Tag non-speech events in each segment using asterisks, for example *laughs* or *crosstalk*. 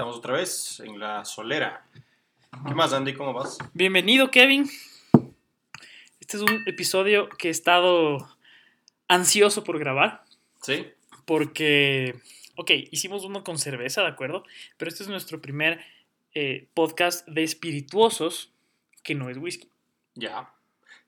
Estamos otra vez en la solera. ¿Qué más, Andy? ¿Cómo vas? Bienvenido, Kevin. Este es un episodio que he estado ansioso por grabar. ¿Sí? Porque, ok, hicimos uno con cerveza, ¿de acuerdo? Pero este es nuestro primer eh, podcast de espirituosos que no es whisky. Ya.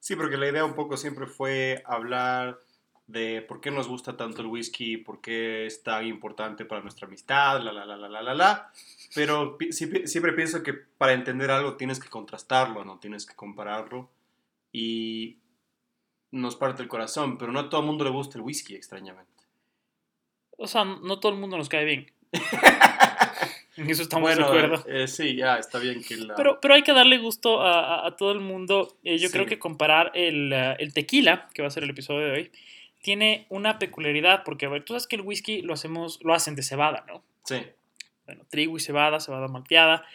Sí, porque la idea un poco siempre fue hablar de por qué nos gusta tanto el whisky, por qué es tan importante para nuestra amistad, la, la, la, la, la, la, la. Pero pi- siempre, pienso que para entender algo tienes que contrastarlo, ¿no? Tienes que compararlo. Y nos parte el corazón, pero no a todo el mundo le gusta el whisky, extrañamente. O sea, no todo el mundo nos cae bien. *laughs* En eso estamos bueno, de acuerdo. eh, sí, ya, está bien que la... Pero, pero hay que darle gusto a, a- a todo el mundo. Eh, yo Sí. creo que comparar el, eh, el tequila, que va a ser el episodio de hoy, tiene una peculiaridad, porque a ver, tú sabes que el whisky lo hacemos, lo hacen de cebada, ¿no? Sí, Bueno, trigo y cebada, cebada malteada.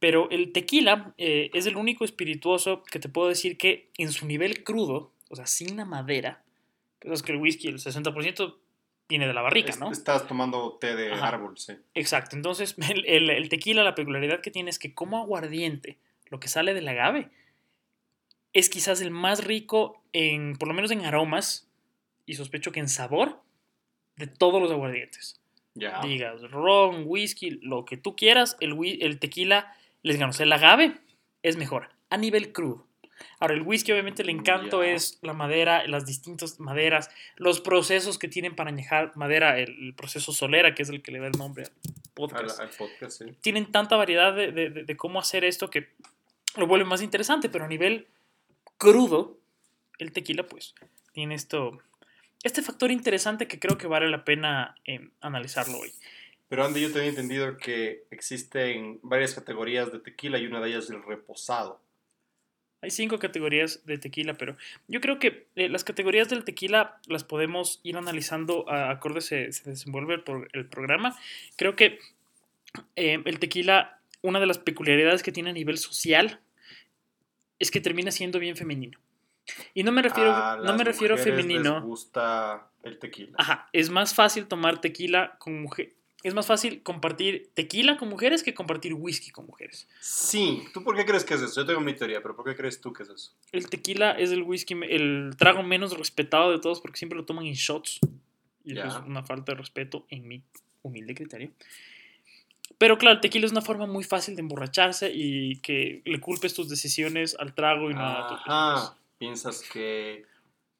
Pero el tequila eh, es el único espirituoso que te puedo decir que en su nivel crudo, o sea, sin la madera, pues es que el whisky, el 60% viene de la barrica, ¿no? estás tomando té de Ajá. árbol, sí. Exacto, entonces *laughs* el, el- el tequila, la peculiaridad que tiene es que como aguardiente, lo que sale del agave, es quizás el más rico en, por lo menos en aromas, y sospecho que en sabor, de todos los aguardientes. Ya. Digas ron, whisky, lo que tú quieras, el, tequila les gana. O sea, el agave es mejor a nivel crudo. Ahora, el whisky, obviamente, el encanto es la madera, las distintas maderas, los procesos que tienen para añejar madera, el, el proceso solera, que es el que le da el nombre al Al, podcast. al podcast, sí. Tienen tanta variedad de, de- de- de cómo hacer esto que lo vuelve más interesante, pero a nivel crudo, el tequila, pues, tiene esto, este factor interesante que creo que vale la pena eh, analizarlo hoy. Pero Andy, yo tenía entendido que existen varias categorías de tequila y una de ellas es el reposado. Hay cinco categorías de tequila, pero yo creo que eh, las categorías del tequila las podemos ir analizando a acorde se, se desenvuelve el, pro- el programa. Creo que eh, el tequila, una de las peculiaridades que tiene a nivel social es que termina siendo bien femenino. Y no me refiero, A no me refiero Les femenino. gusta el tequila. Ajá, es más fácil tomar tequila con mujeres. Es más fácil compartir tequila con mujeres que compartir whisky con mujeres. Sí, ¿tú por qué crees que es eso? Yo tengo mi teoría, pero ¿por qué crees tú que es eso? El tequila es el whisky, el trago menos respetado de todos porque siempre lo toman en shots. Y eso es una falta de respeto en mi humilde criterio. Pero claro, el tequila es una forma muy fácil de emborracharse y que le culpes tus decisiones al trago y no a. ¿Piensas que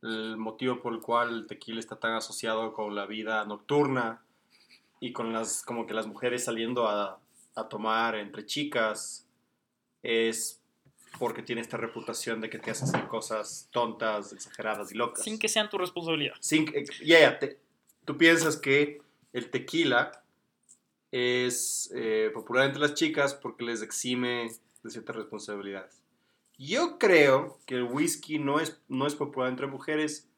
el motivo por el cual el tequila está tan asociado con la vida nocturna y con las como que las mujeres saliendo a, a tomar entre chicas es porque tiene esta reputación de que te hace hacer cosas tontas, exageradas y locas? Sin que sean tu responsabilidad. Sin ya, te- tú piensas que el tequila es eh, popular entre las chicas porque les exime de ciertas responsabilidades. Yo creo que el whisky no es, no es popular entre mujeres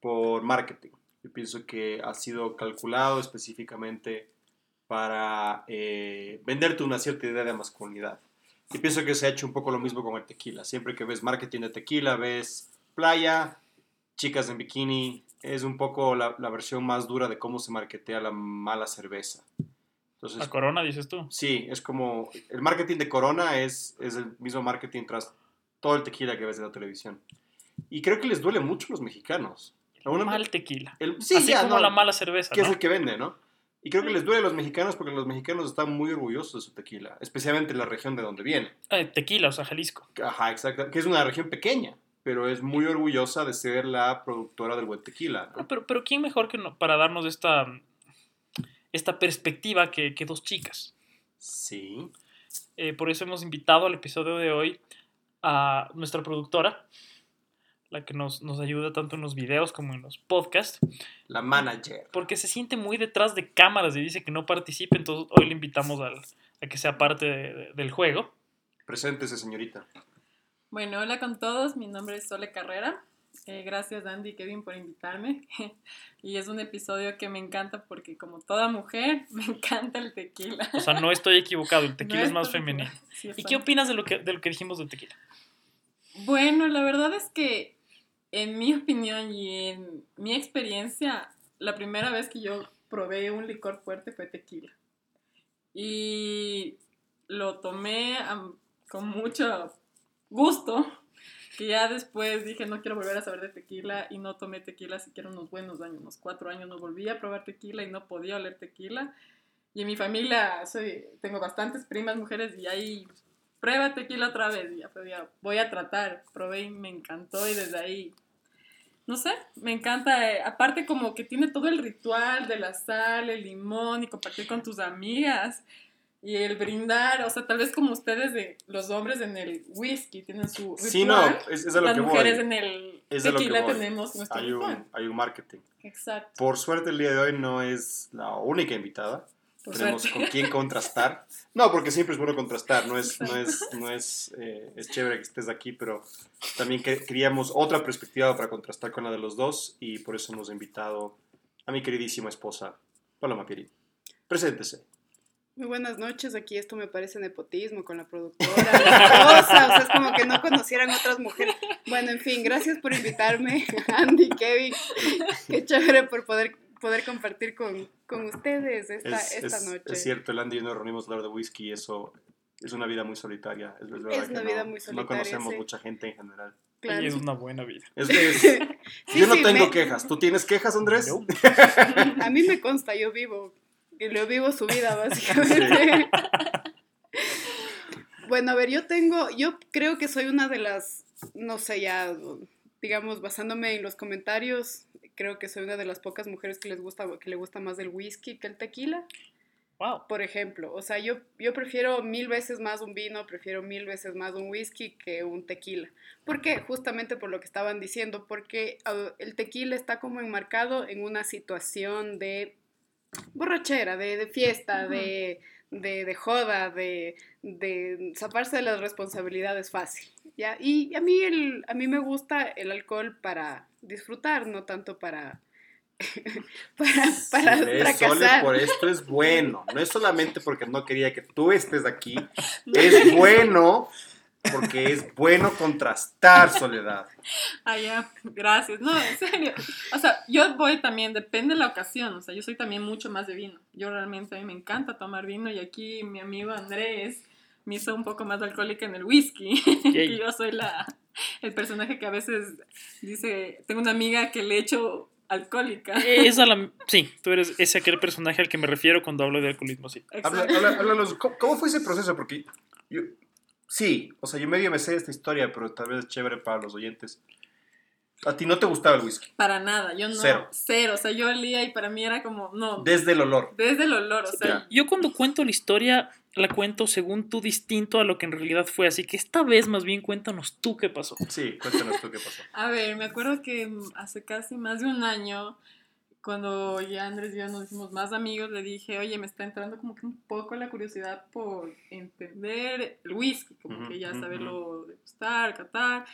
por marketing. Yo pienso que ha sido calculado específicamente para eh, venderte una cierta idea de masculinidad. Y pienso que se ha hecho un poco lo mismo con el tequila. Siempre que ves marketing de tequila, ves playa, chicas en bikini, es un poco la, la versión más dura de cómo se marketea la mala cerveza. Entonces, La corona, dices tú. sí, es como el marketing de Corona es, es el mismo marketing tras todo el tequila que ves en la televisión. Y creo que les duele mucho a los mexicanos. Una- Mal tequila. el- sí, Así ya, como no, la mala cerveza, que ¿no? es el que vende, ¿no? Y creo que les duele a los mexicanos porque los mexicanos están muy orgullosos de su tequila, especialmente en la región de donde viene. Eh, tequila, o sea, Jalisco. Ajá, exacto. Que es una región pequeña, pero es muy orgullosa de ser la productora del buen tequila. ¿no? Ah, Pero, pero ¿quién mejor que no- para darnos esta, esta perspectiva que, que dos chicas? Sí. Eh, por eso hemos invitado al episodio de hoy a nuestra productora, la que nos, nos ayuda tanto en los videos como en los podcasts, La manager. porque se siente muy detrás de cámaras y dice que no participe, entonces hoy le invitamos al- a que sea parte de- de- del juego. Preséntese, señorita. Bueno, hola con todos, mi nombre es Sole Carrera. Eh, gracias Andy y Kevin por invitarme. *laughs* y es un episodio que me encanta porque como toda mujer, *laughs* me encanta el tequila. O sea, no estoy equivocado, el *laughs* tequila No es más femenino. Sí, ¿Y qué opinas de lo que, de lo que dijimos del tequila? Bueno, la verdad es que en mi opinión y en mi experiencia, la primera vez que yo probé un licor fuerte fue tequila. y lo tomé con mucho gusto. Que ya después dije, no quiero volver a saber de tequila y no tomé tequila siquiera unos buenos años, unos cuatro años no volví a probar tequila y no podía oler tequila. Y en mi familia soy, tengo bastantes primas mujeres y ahí prueba tequila otra vez. Ya fue, ya voy a tratar. Probé y me encantó y desde ahí, no sé, me encanta. eh, aparte como que tiene todo el ritual de la sal, el limón y compartir con tus amigas. Y el brindar, o sea, tal vez como ustedes, de los hombres en el whisky tienen su ritual. Sí, no, es, es a lo las que mujeres voy. en el Es a lo que tequila tenemos nuestro Hay ritual. un, hay un marketing. Exacto. Por suerte el día de hoy no es la única invitada. Por Tenemos suerte. con quién contrastar. No, porque siempre es bueno contrastar. No es, no es, no es, eh, es chévere que estés aquí, pero también que- queríamos otra perspectiva para contrastar con la de los dos y por eso hemos invitado a mi queridísima esposa, Paloma Pieri. Preséntese. Muy buenas noches, aquí esto me parece nepotismo con la productora, la esposa, o sea, es como que no conocieran otras mujeres. Bueno, en fin, gracias por invitarme, *laughs* Andy, Kevin, qué chévere por poder, poder compartir con, con ustedes esta, Es, esta es- noche. es cierto, el Andy y yo nos reunimos a hablar de whisky y eso es una vida muy solitaria. Es, verdad Es que una no- vida muy No solitaria, conocemos sí. mucha gente en general. Claro. Y es una buena vida. Es, *laughs* es- Sí, yo no sí, tengo me- quejas. ¿Tú tienes quejas, Andrés? No. *laughs* A mí me consta, yo vivo, y lo vivo su vida, *laughs* básicamente. Bueno, a ver, yo tengo, yo creo que soy una de las, no sé, ya, digamos, basándome en los comentarios, creo que soy una de las pocas mujeres que les gusta, que le gusta más el whisky que el tequila, Wow. por ejemplo. O sea, yo, yo prefiero mil veces más un vino, prefiero mil veces más un whisky que un tequila. ¿Por qué? Justamente por lo que estaban diciendo, porque ah, el tequila está como enmarcado en una situación de borrachera, de, de fiesta, de, de, de joda, de, de zafarse de las responsabilidades fácil. ¿ya? Y a mí, el, a mí me gusta el alcohol para disfrutar, no tanto para, *laughs* para, para fracasar. por esto es bueno. No es solamente porque no quería que tú estés aquí. *laughs* Es bueno porque es bueno contrastar soledad. Ah, ya, gracias. No, en serio. O sea, yo voy también, depende de la ocasión. O sea, yo soy también mucho más de vino. Yo realmente a mí me encanta tomar vino y aquí mi amigo Andrés me hizo un poco más alcohólica en el whisky. *laughs* que yo soy la, el personaje que a veces dice, tengo una amiga que le echo alcohólica. Esa la, sí, tú eres ese aquel personaje al que me refiero cuando hablo de alcoholismo, sí. Habla- Exacto. habla- háblanos, ¿cómo, cómo fue ese proceso? Porque yo, sí, o sea, yo medio me sé esta historia, pero tal vez es chévere para los oyentes. A ti no te gustaba el whisky, Para nada, yo no. Cero. Cero. O sea, yo olía y para mí era como, no, desde el olor. desde el olor. O sea. Yo cuando cuento la historia, la cuento según tú distinto a lo que en realidad fue, así que esta vez más bien cuéntanos tú qué pasó. Sí, cuéntanos tú qué pasó. A ver, me acuerdo que hace casi más de un año, cuando ya Andrés y yo nos hicimos más amigos, le dije, oye, me está entrando como que un poco la curiosidad por entender el whisky, como Ujú, que ya saberlo degustar, catar.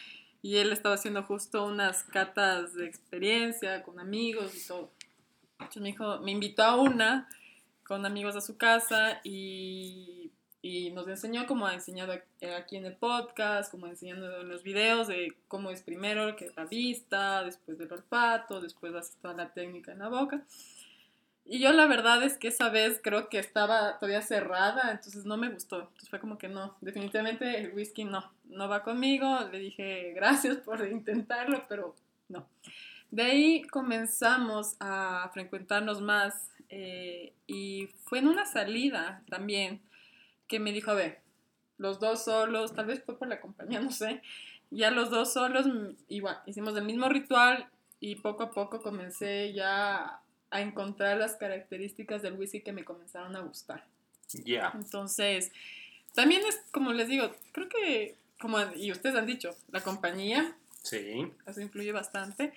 Y él estaba haciendo justo unas catas de experiencia con amigos y todo. Entonces me dijo, me invitó a una con amigos a su casa y, y nos enseñó como ha enseñado ac- aquí en el podcast, como enseñando en los videos de cómo es primero que la vista, después del olfato, después hace toda la técnica en la boca. Y yo la verdad es que esa vez creo que estaba todavía cerrada, entonces no me gustó. Entonces fue como que no, definitivamente el whisky no, no va conmigo. Le dije gracias por intentarlo, pero no. De ahí comenzamos a frecuentarnos más eh, y fue en una salida también que me dijo, a ver, los dos solos, tal vez fue por la compañía, *laughs* no sé, ya los dos solos, igual, hicimos el mismo ritual y poco a poco comencé ya a encontrar las características del whisky que me comenzaron a gustar. Ya. Entonces, también es, como les digo, creo que, como, y ustedes han dicho, la compañía, Sí. eso influye bastante.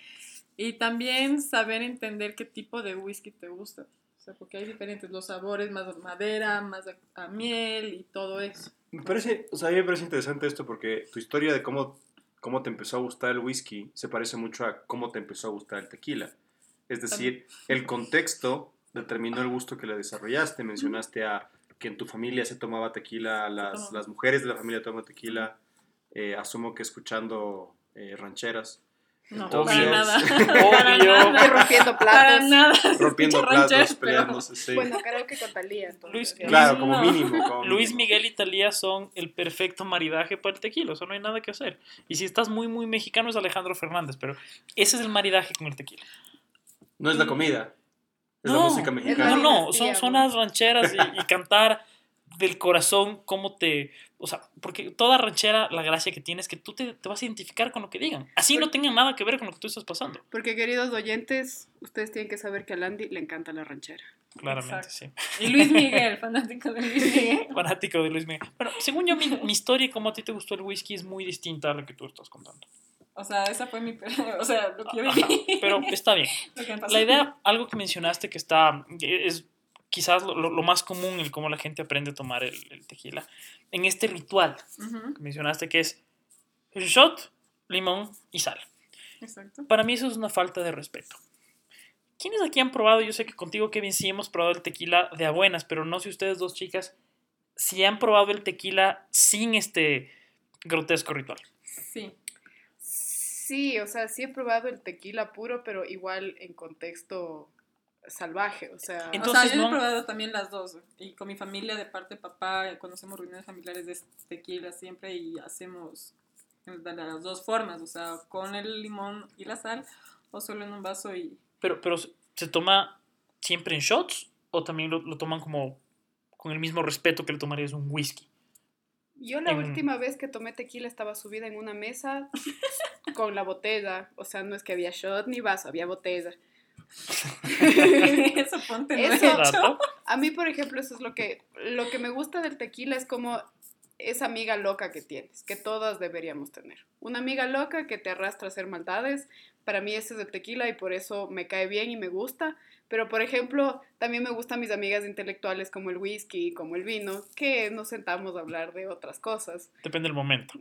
Y también saber entender qué tipo de whisky te gusta. Sea, porque hay diferentes, los sabores, más a madera, más a, a miel y todo eso. Me parece, o sea, a mí me parece interesante esto porque tu historia de cómo, cómo te empezó a gustar el whisky se parece mucho a cómo te empezó a gustar el tequila. Es decir, el contexto determinó el gusto que le desarrollaste. Mencionaste a que en tu familia se tomaba tequila, las, las mujeres de la familia toman tequila, eh, asumo que escuchando eh, rancheras. No, Entonces- para nada. *laughs* Obvio. Para nada. *laughs* rompiendo Para platos. nada. Rompiendo platos, pero- peleándose, sí. Bueno, karaoke con Talía, entonces. Luis- claro, Luis, como no. mínimo. *laughs* como Luis mínimo. Miguel y Talía son el perfecto maridaje para el tequila, o sea, no hay nada que hacer. Y si estás muy, muy mexicano es Alejandro Fernández, pero ese es el maridaje con el tequila. No es la comida. Es No, la música No, mexicana. no, dinastía, son, son ¿no? las rancheras y, y cantar del corazón cómo te... O sea, porque toda ranchera, la gracia que tiene es que tú te, te vas a identificar con lo que digan. Así no tengan nada que ver con lo que tú estás pasando. Porque, queridos oyentes, ustedes tienen que saber que a Landy le encanta la ranchera. Claramente, Exacto. sí. Y Luis *laughs* Miguel, fanático de Luis Miguel. Fanático de Luis Miguel. Bueno, según yo, mi, mi historia y cómo a ti te gustó el whisky es muy distinta a lo que tú estás contando. O sea, esa fue mi. *laughs* O sea, lo que yo viví. Pero está bien. *laughs* La idea, algo que mencionaste que está, es quizás lo, más común en cómo la gente aprende a tomar el, el tequila. En este ritual que mencionaste que es el shot, limón y sal. Exacto. Para mí eso es una falta de respeto. ¿Quiénes aquí han probado? Yo sé que contigo, Kevin, sí hemos probado el tequila de a buenas, pero no sé ustedes dos chicas si han probado el tequila sin este grotesco ritual. Sí. Sí, o sea, sí he probado el tequila puro, pero igual en contexto salvaje, o sea... Entonces, o sea, yo no- he probado también las dos. Y con mi familia, de parte de papá, cuando hacemos reuniones familiares de tequila siempre y hacemos de las dos formas. O sea, con el limón y la sal o solo en un vaso y... Pero, pero ¿se toma siempre en shots o también lo, lo toman como con el mismo respeto que le tomarías un whisky? Yo la en- última vez que tomé tequila estaba subida en una mesa con la botella, o sea, no es que había shot ni vaso, había botella. *laughs* Eso ponte Eso- nuevo. ¿Dato? A mí, por ejemplo, eso es lo que, lo que me gusta del tequila, es como esa amiga loca que tienes, que todas deberíamos tener. Una amiga loca que te arrastra a hacer maldades, para mí ese es el tequila y por eso me cae bien y me gusta. Pero, por ejemplo, también me gustan mis amigas intelectuales como el whisky, como el vino, que nos sentamos a hablar de otras cosas. Depende del momento.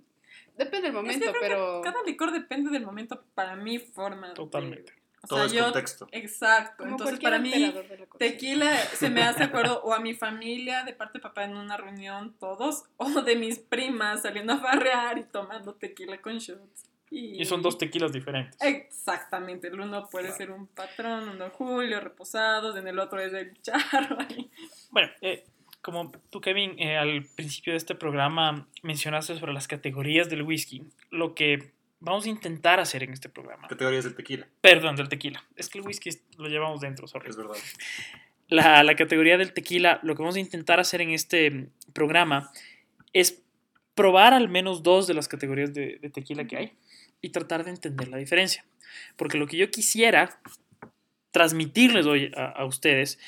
Depende del momento, que pero... Cada licor depende del momento para mi forma. de- Totalmente. O Todo sea, es yo- contexto. Exacto. Como Entonces, para mí, tequila se me hace acuerdo o a mi familia de parte de papá en una reunión, todos, o de mis primas saliendo a farrear y tomando tequila con shots. Y, Y son dos tequilas diferentes. Exactamente, el uno puede ser un patrón, uno Julio, reposados, en el otro es el charro. Bueno, eh, como tú, Kevin, eh, al principio de este programa mencionaste sobre las categorías del whisky, lo que vamos a intentar hacer en este programa, Categorías del tequila, perdón, del tequila, es que el whisky lo llevamos dentro, sorry. es verdad. La, la categoría del tequila, lo que vamos a intentar hacer en este programa es probar al menos dos de las categorías de, de tequila que hay y tratar de entender la diferencia. Porque lo que yo quisiera transmitirles hoy a, a ustedes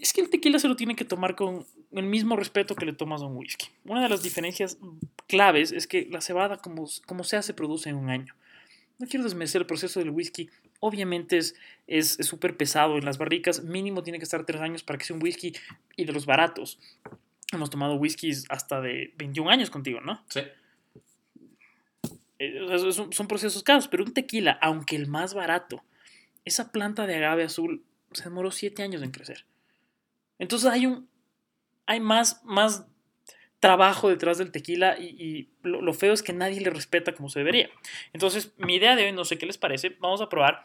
es que el tequila se lo tiene que tomar con el mismo respeto que le tomas a un whisky. Una de las diferencias claves es que la cebada, como, como sea, se produce en un año. No quiero desmerecer el proceso del whisky. Obviamente es es es súper pesado en las barricas. Mínimo tiene que estar tres años para que sea un whisky y de los baratos. Hemos tomado whiskies hasta de 21 años contigo, ¿no? Sí. Eh, son, son procesos caros, pero un tequila, aunque el más barato, esa planta de agave azul se demoró siete años en crecer. Entonces hay un hay más, más trabajo detrás del tequila y, y lo, lo feo es que nadie le respeta como se debería. Entonces, mi idea de hoy, no sé qué les parece, vamos a probar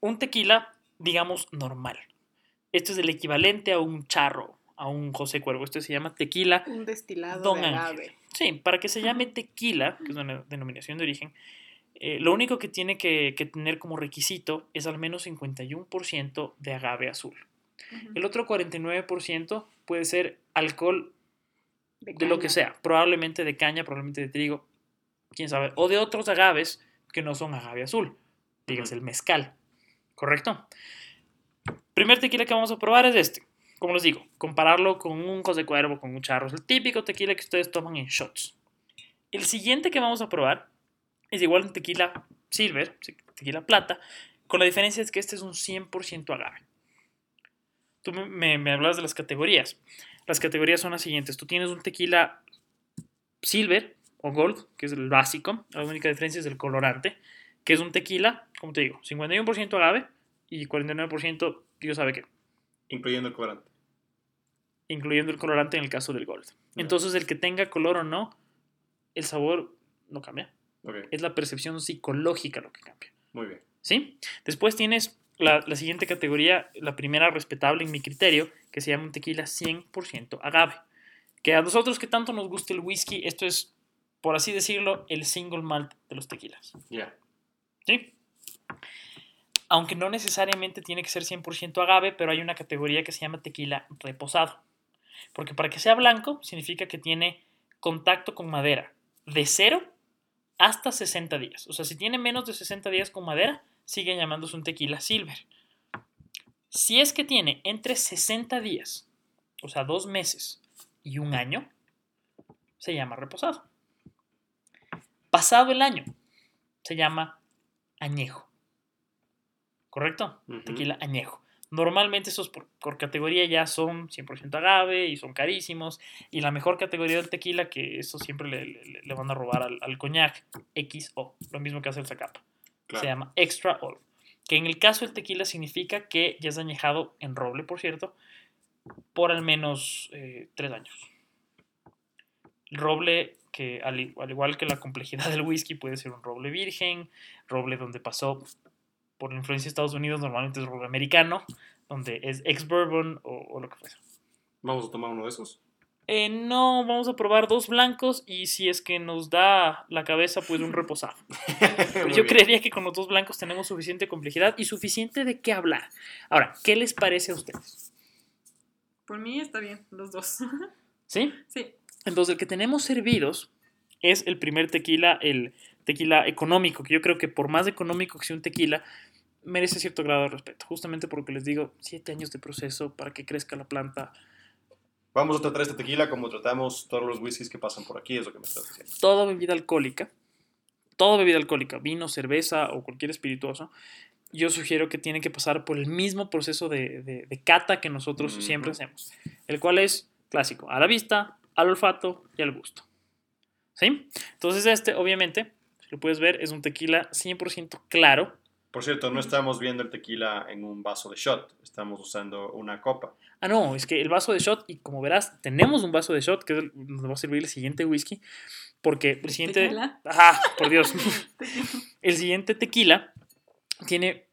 un tequila, digamos, normal. Este es el equivalente a un charro, a un José Cuervo. Este se llama tequila Un destilado Don de agave. Sí, para que se llame tequila, que es una denominación de origen, eh, lo único que tiene que, que tener como requisito es al menos 51% de agave azul. El otro 49% puede ser alcohol de lo que sea, probablemente de caña, probablemente de trigo, quién sabe, o de otros agaves que no son agave azul, dígase el mezcal, ¿correcto? Primer tequila que vamos a probar es este, como les digo, compararlo con un José Cuervo, con un charro, es el típico tequila que ustedes toman en shots. El siguiente que vamos a probar es igual un tequila silver, tequila plata, con la diferencia es que este es un 100% agave. Tú me, me, hablas de las categorías. Las categorías son las siguientes. Tú tienes un tequila silver o gold, que es el básico. La única diferencia es el colorante, que es un tequila, como te digo, 51% agave y 49% Dios sabe qué, Incluyendo el colorante. incluyendo el colorante en el caso del gold. Entonces el que tenga color o no, el sabor no cambia. Ok, Es la percepción psicológica lo que cambia. muy bien. ¿Sí? Después tienes la, la siguiente categoría, la primera respetable en mi criterio, que se llama un tequila 100% agave. Que a nosotros que tanto nos gusta el whisky, esto es, por así decirlo, el single malt de los tequilas. Ya. ¿Sí? Aunque no necesariamente tiene que ser 100% agave, pero hay una categoría que se llama tequila reposado. Porque para que sea blanco, significa que tiene contacto con madera de 0 hasta 60 días. O sea, si tiene menos de 60 días con madera, sigue llamándose un tequila silver. Si es que tiene entre 60 días, o sea, dos meses y un año, se llama reposado. Pasado el año, se llama añejo. ¿Correcto? Tequila añejo. Normalmente esos por, por categoría ya son 100% agave y son carísimos. Y la mejor categoría del tequila, que eso siempre le, le- le van a robar al, al coñac, XO. Lo mismo que hace el Zacapa. Claro. Se llama Extra Old. Que en el caso del tequila significa que ya es añejado en roble, por cierto, por al menos eh, tres años. El roble que al, igual que la complejidad del whisky puede ser un roble virgen, roble donde pasó por la influencia de Estados Unidos, normalmente es roble americano, donde es ex bourbon o, o lo que fuera. Vamos a tomar uno de esos. Eh, no, vamos a probar dos blancos y si es que nos da la cabeza, pues un reposado. *laughs* Yo bien. creería que con los dos blancos tenemos suficiente complejidad y suficiente de qué hablar. Ahora, ¿qué les parece a ustedes? Por mí está bien, los dos. *laughs* ¿Sí? sí. Entonces, el que tenemos servidos es el primer tequila, el tequila económico, que yo creo que por más económico que sea un tequila, merece cierto grado de respeto. Justamente porque les digo, siete años de proceso para que crezca la planta. Vamos a tratar este tequila como tratamos todos los whiskies que pasan por aquí, es lo que me estás diciendo. Toda bebida alcohólica, toda bebida alcohólica, vino, cerveza o cualquier espirituoso, yo sugiero que tiene que pasar por el mismo proceso de, de- de cata que nosotros siempre hacemos, el cual es clásico, a la vista, al olfato y al gusto. ¿Sí? Entonces este, obviamente, si lo puedes ver, es un tequila 100% claro. Por cierto, no estamos viendo el tequila en un vaso de shot, estamos usando una copa. Ah, no, es que el vaso de shot, y como verás, tenemos un vaso de shot que es el- nos va a servir el siguiente whisky, porque el siguiente... ¿Tequila? Ajá, por Dios. *laughs* El siguiente tequila tiene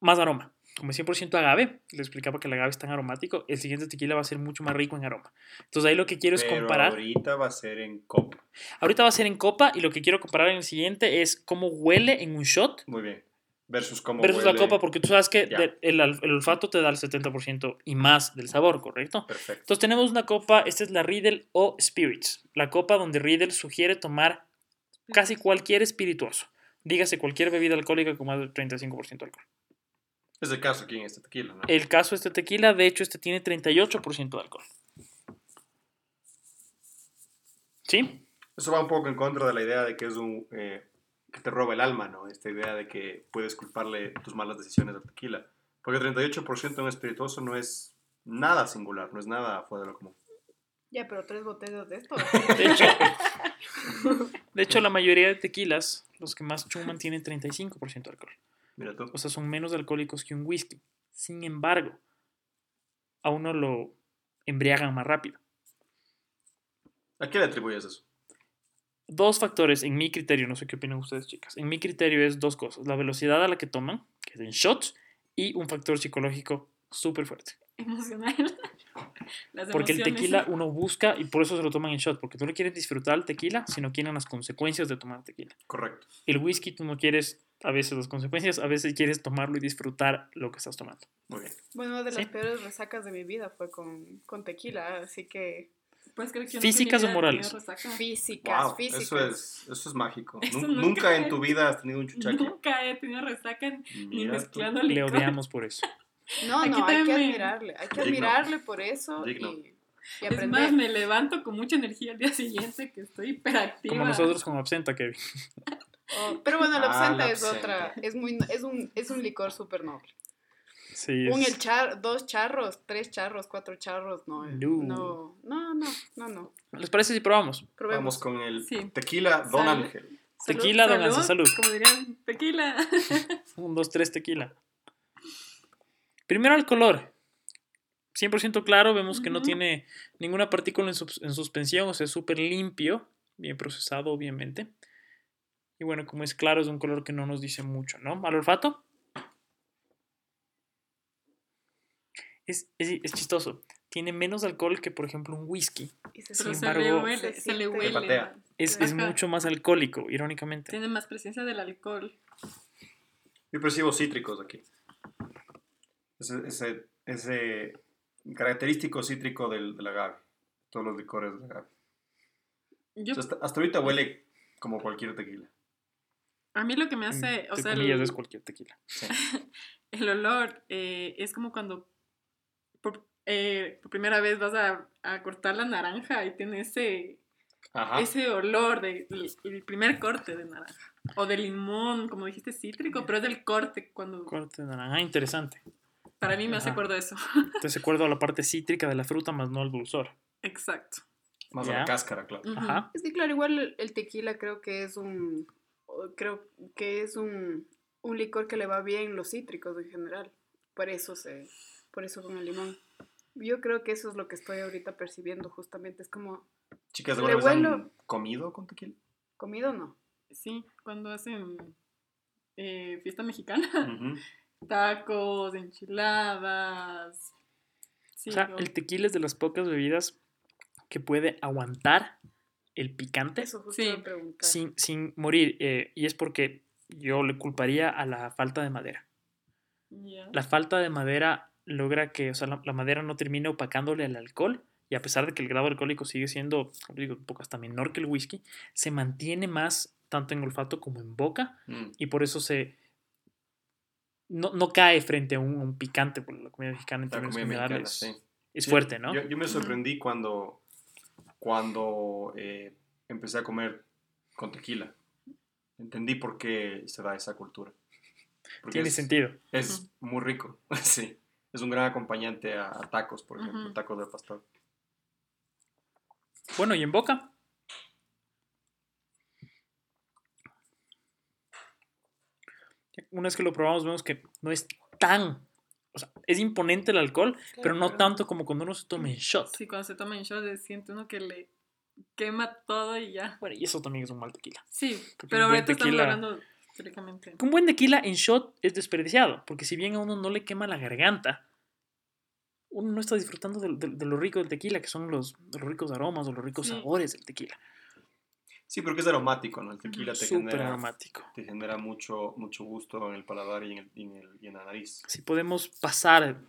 más aroma. Como es 100% agave, le explicaba que el agave es tan aromático, el siguiente tequila va a ser mucho más rico en aroma. Entonces ahí lo que quiero es Pero comparar. ahorita va a ser en copa. Ahorita va a ser en copa y lo que quiero comparar en el siguiente es cómo huele en un shot Muy bien. Versus cómo versus huele. la copa, porque tú sabes que de- el, olfato te da el 70% y más del sabor, ¿correcto? Perfecto. Entonces tenemos una copa, esta es la Riedel o Spirits, la copa donde Riedel sugiere tomar casi cualquier espirituoso, dígase cualquier bebida alcohólica con más del 35% de alcohol. Es el caso aquí en este tequila, ¿no? El caso de este tequila, de hecho, este tiene 38% de alcohol. ¿Sí? Eso va un poco en contra de la idea de que es un... eh, que te roba el alma, ¿no? Esta idea de que puedes culparle tus malas decisiones al tequila. Porque 38% en un espirituoso no es nada singular, no es nada fuera de lo común. Ya, pero tres botellas de esto. De hecho, *laughs* de hecho, la mayoría de tequilas, los que más chuman, tienen 35% de alcohol. Mira tú. O sea, son menos alcohólicos que un whisky. Sin embargo, a uno lo embriagan más rápido. ¿A qué le atribuyes eso? Dos factores, en mi criterio, no sé qué opinan ustedes, chicas. En mi criterio es dos cosas: la velocidad a la que toman, que es en shots, y un factor psicológico súper fuerte. Emocional. *laughs* Las Porque el tequila uno busca y por eso se lo toman en shot, porque tú no quieres disfrutar el tequila, sino quieren las consecuencias de tomar tequila. Correcto. El whisky tú no quieres a veces las consecuencias, a veces quieres tomarlo y disfrutar lo que estás tomando. Muy bien. Bueno, una de las Sí. peores resacas de mi vida fue con, con tequila, así que ¿Puedes creer que yo no ¿Físicas o morales? físicas, Wow, físicas. eso es, eso es mágico. Eso nunca nunca en tu vida has tenido un chuchaque. Nunca he tenido resaca ni tú. mezclando Le licor. odiamos por eso. *laughs* No, no, hay que admirarle, hay que Digno. admirarle por eso Digno. y, y Es más, me levanto con mucha energía al día siguiente, que estoy hiperactiva. Como nosotros con absenta, Kevin. Oh, pero bueno, la Ah, absenta la es absenta. otra, es muy, es un, es un licor súper noble. Sí, Un el char, dos charros, tres charros, cuatro charros, no, eh, No. no, no, no, no, no. ¿Les parece si probamos? Vamos Probemos. con el Sí. tequila Don. Ángel. Salud, Tequila, don Anza, salud. Como dirían, tequila. *laughs* Un, dos, tres, tequila. Primero el color. 100% claro, vemos que no tiene ninguna partícula en, sus- en suspensión, o sea, es súper limpio, bien procesado, obviamente. Y bueno, como es claro, es un color que no nos dice mucho, ¿no? ¿Al olfato? Es, es, es chistoso. Tiene menos alcohol que, por ejemplo, un whisky. Y se Pero Sin se siente- le embargo, huele, se se le huele. Es, es mucho más alcohólico, irónicamente. Tiene más presencia del alcohol. Yo percibo cítricos aquí. Ese, ese, ese característico cítrico del, del agave. Todos los licores del agave. Yo, O sea, hasta, hasta ahorita huele como cualquier tequila. a mí lo que me hace, o sea, comillas, el, es cualquier tequila. *laughs* el olor eh, es como cuando por, eh, por primera vez vas a, a cortar la naranja y tiene ese, Ajá. ese olor del el primer corte de naranja. O de limón, como dijiste, cítrico, pero es del corte cuando... Corte de naranja. Ah, interesante. Para mí me hace Ajá. acuerdo eso. Entonces, acuerdo a la parte cítrica de la fruta, más no el dulzor. Exacto. Más a la cáscara, claro. Ajá. Es que claro, igual el- tequila creo que es un creo que es un, un licor que le va bien los cítricos en general. Por eso se por eso con el limón. Yo creo que eso es lo que estoy ahorita percibiendo justamente, es como Chicas, ¿alguna vez han comido con tequila? comido no. Sí, cuando hacen eh, fiesta mexicana. *laughs* Tacos, enchiladas. Sí, O sea, el tequila es de las pocas bebidas que puede aguantar el picante Eso justo Sí. sin, sin morir. eh, y es porque yo le culparía a la falta de madera. La falta de madera logra que, o sea, la, la madera no termine opacándole al alcohol. Y a pesar de que el grado alcohólico sigue siendo, digo, un poco hasta menor que el whisky, se mantiene más tanto en olfato como en boca. Mm. Y por eso se. No, no cae frente a un, un picante, por la comida mexicana en términos generales. sí. Es fuerte, ¿no? Yo, yo me sorprendí cuando, cuando eh, empecé a comer con tequila. Entendí por qué se da esa cultura. Porque Tiene es, sentido. Es muy rico, *laughs* sí. Es un gran acompañante a, a tacos, por ejemplo, tacos de pastor. Bueno, y en boca. Una vez que lo probamos, vemos que no es tan. O sea, es imponente el alcohol, pero no pero- tanto como cuando uno se toma en shot. Sí, cuando se toma en shot, siente uno que le quema todo y ya. Bueno, y eso también es un mal tequila. Sí, Porque pero ahorita estamos tequila- hablando teóricamente. Un buen tequila en shot es desperdiciado, porque si bien a uno no le quema la garganta, uno no está disfrutando de, de- de lo rico del tequila, que son los, los ricos aromas o los ricos Sí. sabores del tequila. Sí, porque es aromático, ¿no? El tequila te Súper genera, aromático. te genera mucho, mucho gusto en el paladar y en, el, y en, el- y en la nariz. Si podemos pasar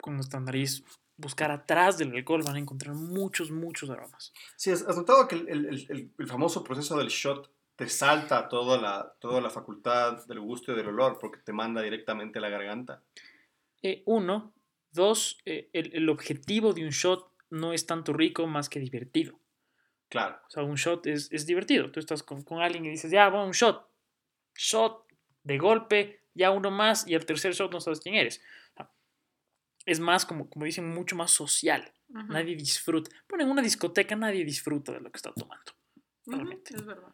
con nuestra nariz, buscar atrás del alcohol, van a encontrar muchos, muchos aromas. Sí, ¿has, notado que el- el- el famoso proceso del shot te salta toda la, toda la facultad del gusto y del olor porque te manda directamente a la garganta? Eh, uno. Dos, eh, el, el objetivo de un shot no es tanto rico más que divertido. Claro. O sea, un shot es, es divertido. Tú estás con, con alguien y dices, ya, bueno, un shot. Shot de golpe, ya uno más y el tercer shot no sabes quién eres. O sea, es más, como, como dicen, mucho más social. Nadie disfruta. Bueno, en una discoteca nadie disfruta de lo que está tomando. Es verdad.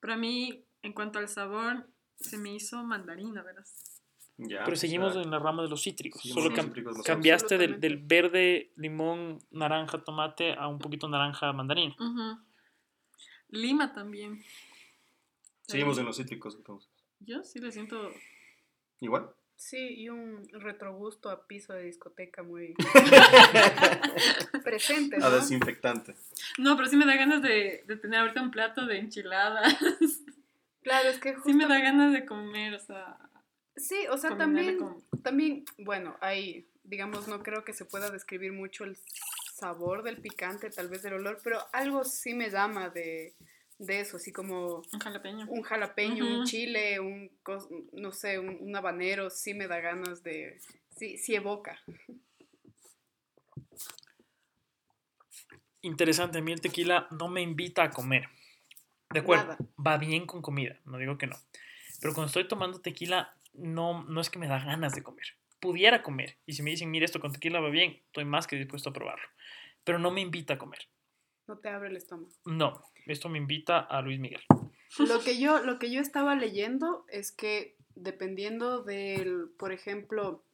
Pero a mí, en cuanto al sabor, se me hizo mandarina, ¿verás? Ya, Pero o seguimos sea, en la rama de los cítricos. seguimos Solo cam- cítricos cambiaste del, verde, limón, naranja, tomate a un poquito naranja, mandarina. Ujú. Lima también. Seguimos en los cítricos entonces. Yo sí le siento... Igual. Sí, y un retrogusto a piso de discoteca muy *laughs* presente, A desinfectante. No, pero sí me da ganas de, de tener ahorita un plato de enchiladas. Claro, es que sí me justo- da ganas de comer, o sea... Sí, o sea, también, con- también, bueno, hay, digamos, no creo que se pueda describir mucho el sabor del picante, tal vez del olor, pero algo sí me llama de, de eso, así como Un jalapeño. un jalapeño, un Ujú. chile, un, no sé, un, un habanero, sí me da ganas de, sí, sí evoca. Interesante, a mí el tequila no me invita a comer. De acuerdo, Nada. va bien con comida, no digo que no. Pero cuando estoy tomando tequila, no, no es que me da ganas de comer. Pudiera comer. Y si me dicen, mira, esto con tequila va bien, estoy más que dispuesto a probarlo. Pero no me invita a comer. No te abre el estómago. No, esto me invita a Luis Miguel. Lo que yo, lo que yo estaba leyendo es que dependiendo del, por ejemplo,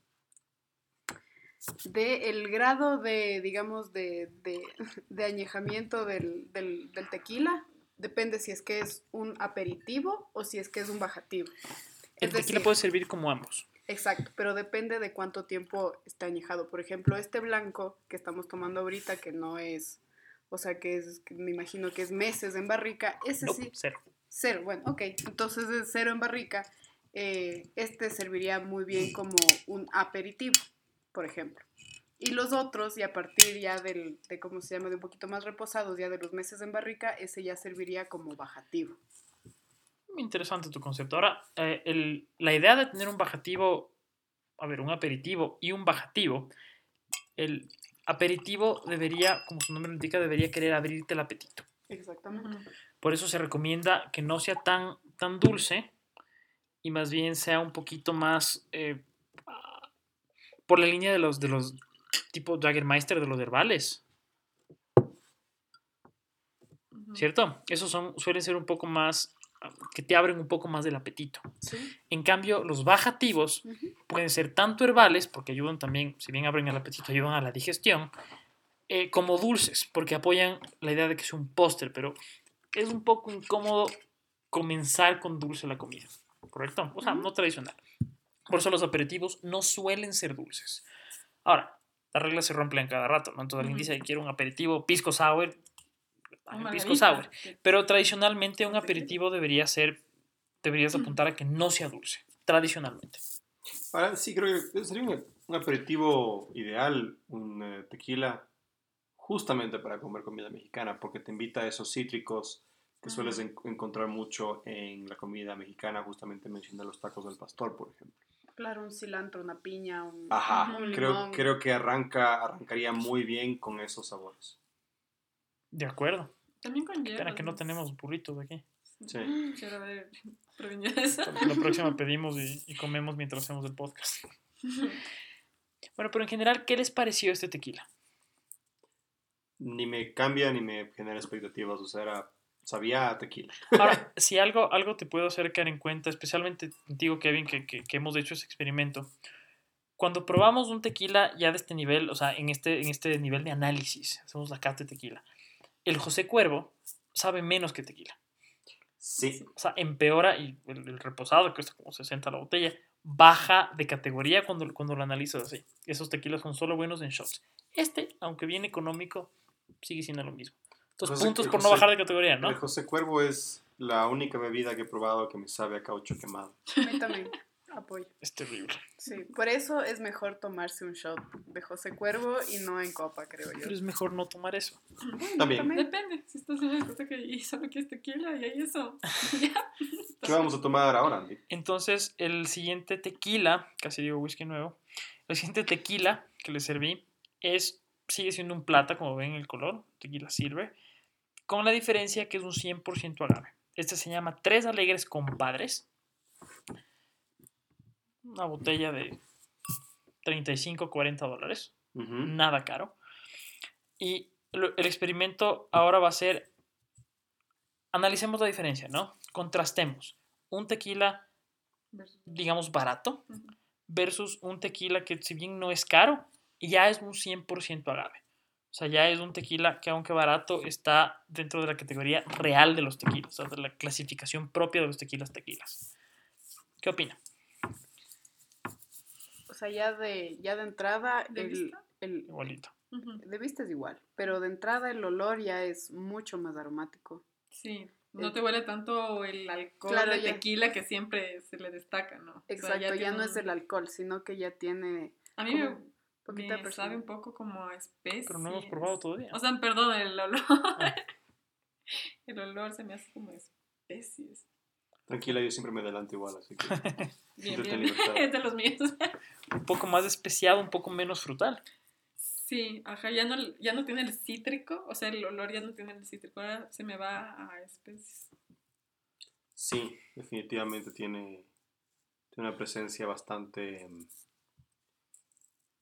del grado de, digamos, de, de, de añejamiento del, del, del tequila, depende si es que es un aperitivo o si es que es un bajativo. El Es tequila decir, puede servir como ambos. Exacto, pero depende de cuánto tiempo está añejado. Por ejemplo, este blanco que estamos tomando ahorita, que no es, o sea, que es, me imagino que es meses en barrica, ese sí, cero. cero, bueno, ok, entonces es cero en barrica, eh, este serviría muy bien como un aperitivo, por ejemplo. Y los otros, y a partir ya del, de cómo se llama, de un poquito más reposados, ya de los meses en barrica, ese ya serviría como bajativo. Muy interesante tu concepto. Ahora, eh, el- la idea de tener un bajativo, a ver, un aperitivo y un bajativo, el aperitivo debería, como su nombre lo indica, debería querer abrirte el apetito. Exactamente. Por eso se recomienda que no sea tan, tan dulce y más bien sea un poquito más eh, por la línea de los, de los tipo Jagermeister, de los herbales. ¿cierto? Esos son, suelen ser un poco más, que te abren un poco más del apetito. Sí. En cambio, los bajativos pueden ser tanto herbales, porque ayudan también, si bien abren el apetito, ayudan a la digestión, eh, como dulces, porque apoyan la idea de que sea un póster, pero es un poco incómodo comenzar con dulce la comida, ¿correcto? O sea, no tradicional. Por eso los aperitivos no suelen ser dulces. Ahora, las reglas se rompen cada rato, ¿no? Entonces alguien Ujú. dice que quiere un aperitivo pisco sour, Un pisco sour. Pero tradicionalmente un aperitivo debería ser, deberías apuntar a que no sea dulce, tradicionalmente. Ahora, sí, creo que sería un, un aperitivo ideal, un eh, tequila, justamente para comer comida mexicana, porque te invita a esos cítricos que sueles en- encontrar mucho en la comida mexicana, justamente mencioné los tacos del pastor, por ejemplo. Claro, un cilantro, una piña, un, Ajá, un creo, creo que arranca, arrancaría muy bien con esos sabores. De acuerdo. También con hierbas, que no tenemos burritos aquí. Sí. *laughs* Quiero prevenido eso. La próxima pedimos y, y comemos mientras hacemos el podcast. *laughs* Bueno, pero en general, ¿qué les pareció este tequila? Ni me cambia ni me genera expectativas, o sea, era, sabía a tequila. Ahora, *laughs* si algo, algo te puedo hacer caer en cuenta, especialmente contigo, Kevin, que, que- que hemos hecho ese experimento. Cuando probamos un tequila ya de este nivel, o sea, en este, en este nivel de análisis, hacemos la carta de tequila, el José Cuervo sabe menos que tequila. Sí, O sea, empeora y el, el reposado, que cuesta como 60 la botella, baja de categoría cuando, cuando lo analizas así. Esos tequilas son solo buenos en shots. Este, aunque bien económico, sigue siendo lo mismo. Entonces, José- puntos por no bajar de categoría, ¿no? el José Cuervo es la única bebida que he probado que me sabe a caucho quemado. A mí también, apoyo. Es terrible. Sí, por eso es mejor tomarse un shot de José Cuervo y no en copa, creo yo. Pero es mejor no tomar eso. También. Depende, si estás en una discoteca y solo quieres tequila y hay eso. *laughs* ¿Qué vamos a tomar ahora, Andy? Entonces, el siguiente tequila, casi digo whisky nuevo, el siguiente tequila que le serví es, sigue siendo un plata, como ven el color, tequila silver, con la diferencia que es un 100% agave. Este se llama Tres Alegres Compadres. Una botella de 35, 40 dólares. Ujú. Nada caro. Y el experimento ahora va a ser, analicemos la diferencia, ¿no? Contrastemos un tequila digamos, barato versus un tequila que si bien no es caro, ya es un 100% agave. O sea, ya es un tequila que aunque barato está dentro de la categoría real de los tequilas, o sea, de la clasificación propia de los tequilas tequilas. ¿Qué opina? O sea, ya de, ya de entrada, ¿De el, vista? el- Igualito. De vista es igual, pero de entrada el olor ya es mucho más aromático. Sí, no te huele tanto el alcohol Claro, de ya. tequila que siempre se le destaca, ¿no? O sea, Exacto, ya, no es el alcohol, sino que ya tiene A mí me, poquita me sabe un poco como a especies. Pero no hemos probado todavía. O sea, perdón, el olor. Ah. *laughs* el olor se me hace como especies. Tranquila, yo siempre me adelanto igual, así que *laughs* Bien, bien. *laughs* es de los míos. *laughs* Un poco más especiado, un poco menos frutal. Sí, ajá, ya no, ya no tiene el cítrico, o sea, el olor ya no tiene el cítrico, ahora se me va a especies. sí, definitivamente tiene, tiene una presencia bastante... em,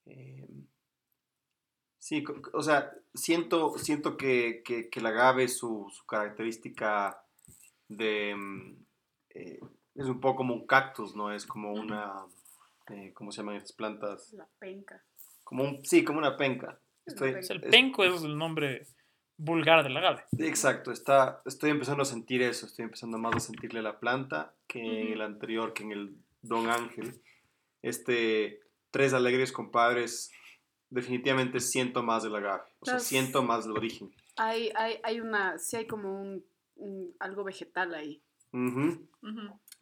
em, sí, o sea, siento, siento que, que, que el agave, su, su característica de... eh, es un poco como un cactus, ¿no? Es como una... eh, ¿Cómo se llaman estas plantas? la penca. Como un, sí, como una penca. Es Estoy- el es- penco es el nombre vulgar del agave. Exacto, está, estoy empezando a sentir eso, estoy empezando más a sentirle a la planta que en el anterior, que en el Don Ángel. Este Tres Alegres Compadres, definitivamente siento más del agave, o sea, siento más del origen. Hay, hay, hay una, sí hay como un, un- algo vegetal ahí. Ujú.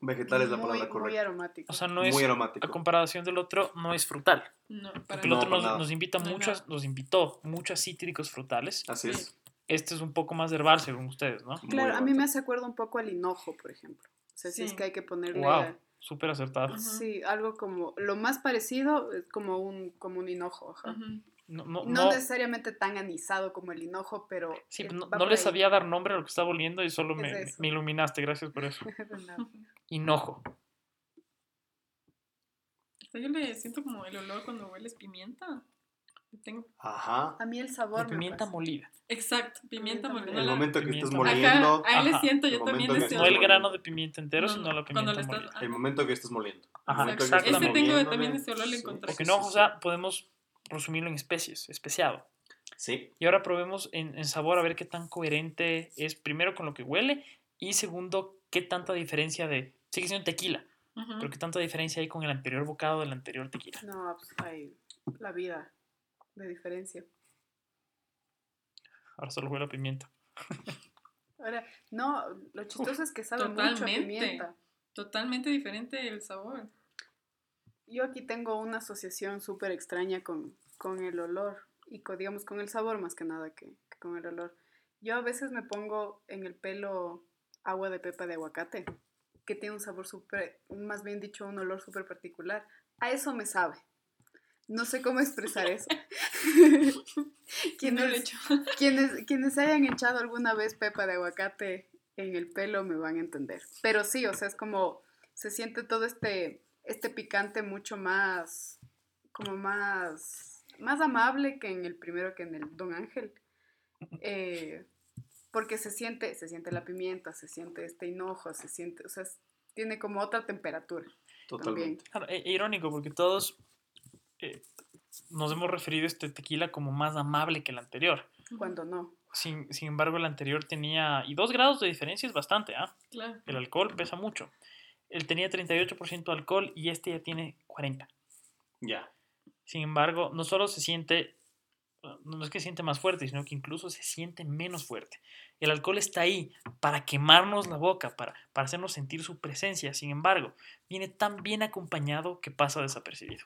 Vegetal es la muy, palabra Muy correcta. aromático. O sea, no es, Muy a aromático. comparación del otro, no es frutal. No, para Porque el No, otro para nos, nada. nos invita No muchas, nada. nos invitó muchos cítricos frutales. Así Sí. es. Este es un poco más herbal, según ustedes, ¿no? muy Claro, a mí me hace acuerdo un poco al hinojo, por ejemplo. O sea, si es Sí. que hay que ponerle... Wow, súper acertado. Sí, algo como... Lo más parecido es como un, como un hinojo, ajá. No, No, no- necesariamente tan anisado como el hinojo, pero... sí, no, no le ahí. sabía dar nombre a lo que estaba oliendo y solo me, me iluminaste, gracias por eso. *laughs* De. Hinojo. Yo le siento como el olor cuando hueles pimienta. Tengo... Ajá. A mí el sabor me pimienta pasa. molida. Exacto, pimienta Pimienta molida. El la- momento que Pimienta. moliendo, Ajá, a él le siento El yo también ese No el grano de pimienta entero, No, sino no, la cuando pimienta le estás- molida. el momento que estés moliendo. El Ajá, Exacto. estés Ese tengo también ese olor, le Sí, encontré. Porque sí, no, sí, o sea, podemos resumirlo en especies, especiado. Sí, Y ahora probemos en, en sabor a ver qué tan coherente es, primero con lo que huele y segundo, qué tanta diferencia de... Sigue siendo tequila, pero qué tanta diferencia hay con el anterior bocado del anterior tequila. No, pues hay la vida de diferencia. Ahora solo huele a pimienta. *laughs* Ahora, no, lo chistoso es que sabe mucho a totalmente. pimienta. Totalmente diferente el sabor. Yo aquí tengo una asociación súper extraña con, con el olor y con, digamos con el sabor más que nada que, que con el olor. Yo a veces me pongo en el pelo agua de pepa de aguacate, que tiene un sabor súper, más bien dicho, un olor súper particular. A eso me sabe. No sé cómo expresar eso. *laughs* No quienes, hecho. quienes, quienes hayan echado alguna vez pepa de aguacate en el pelo me van a entender. Pero sí, o sea, es como se siente todo este, este picante mucho más, como más, más amable que en el primero que en el Don Ángel. Eh, porque se siente, se siente la pimienta, se siente este hinojo, se siente, o sea, es- tiene como otra temperatura. totalmente. Claro, e- e irónico porque todos eh, nos hemos referido a este tequila como más amable que el anterior. Cuando no. Sin, sin embargo, el anterior tenía... Y dos grados de diferencia es bastante, ¿ah? Claro. El alcohol pesa mucho. Él tenía 38% de alcohol y este ya tiene 40%. Ya. Sin embargo, no solo se siente, no es que se siente más fuerte, sino que incluso se siente menos fuerte. El alcohol está ahí para quemarnos la boca, para, para hacernos sentir su presencia. Sin embargo, viene tan bien acompañado que pasa desapercibido.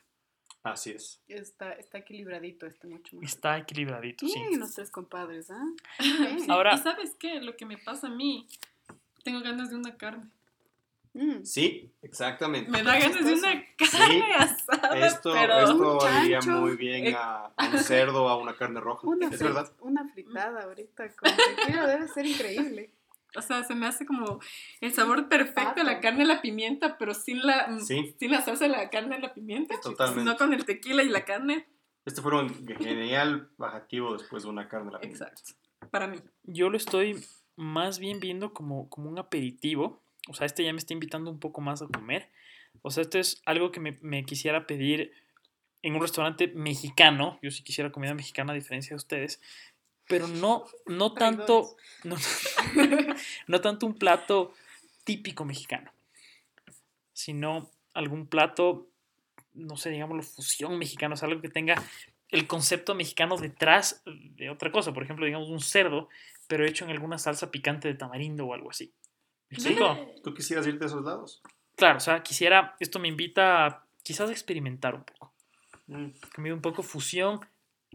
Así es. Está, está equilibradito este mucho más. Está equilibradito, sí. Bien, los tres compadres, ¿ah? Sí. Ahora- *laughs* ¿Y sabes qué? Lo que me pasa a mí, tengo ganas de una carne. Mm. Sí, exactamente. Me da ganas de una carne asada, Esto, pero... esto iría muy bien a, a un cerdo, a una carne roja. Una, es verdad. una fritada ahorita con tequila debe ser increíble. O sea, se me hace como el sabor perfecto de la carne a la pimienta, pero sin la, mm, Sí. sin la salsa de la carne a la pimienta. Totalmente. Sino con el tequila y la carne. Este fue un genial bajativo después de una carne a la pimienta. Exacto. Para mí. Yo lo estoy más bien viendo como, como un aperitivo. O sea, este ya me está invitando un poco más a comer. O sea, esto es algo que me, me quisiera pedir en un restaurante mexicano. Yo sí quisiera comida mexicana a diferencia de ustedes. Pero no, no tanto. No, *laughs* no tanto un plato típico mexicano. Sino algún plato, no sé, digámoslo, fusión mexicana. O sea, algo que tenga el concepto mexicano detrás de otra cosa. Por ejemplo, digamos un cerdo, pero hecho en alguna salsa picante de tamarindo o algo así. ¿Me explico? ¿Tú quisieras irte a esos lados? Claro, o sea, quisiera, esto me invita a quizás a experimentar un poco. Mm. Comida un poco fusión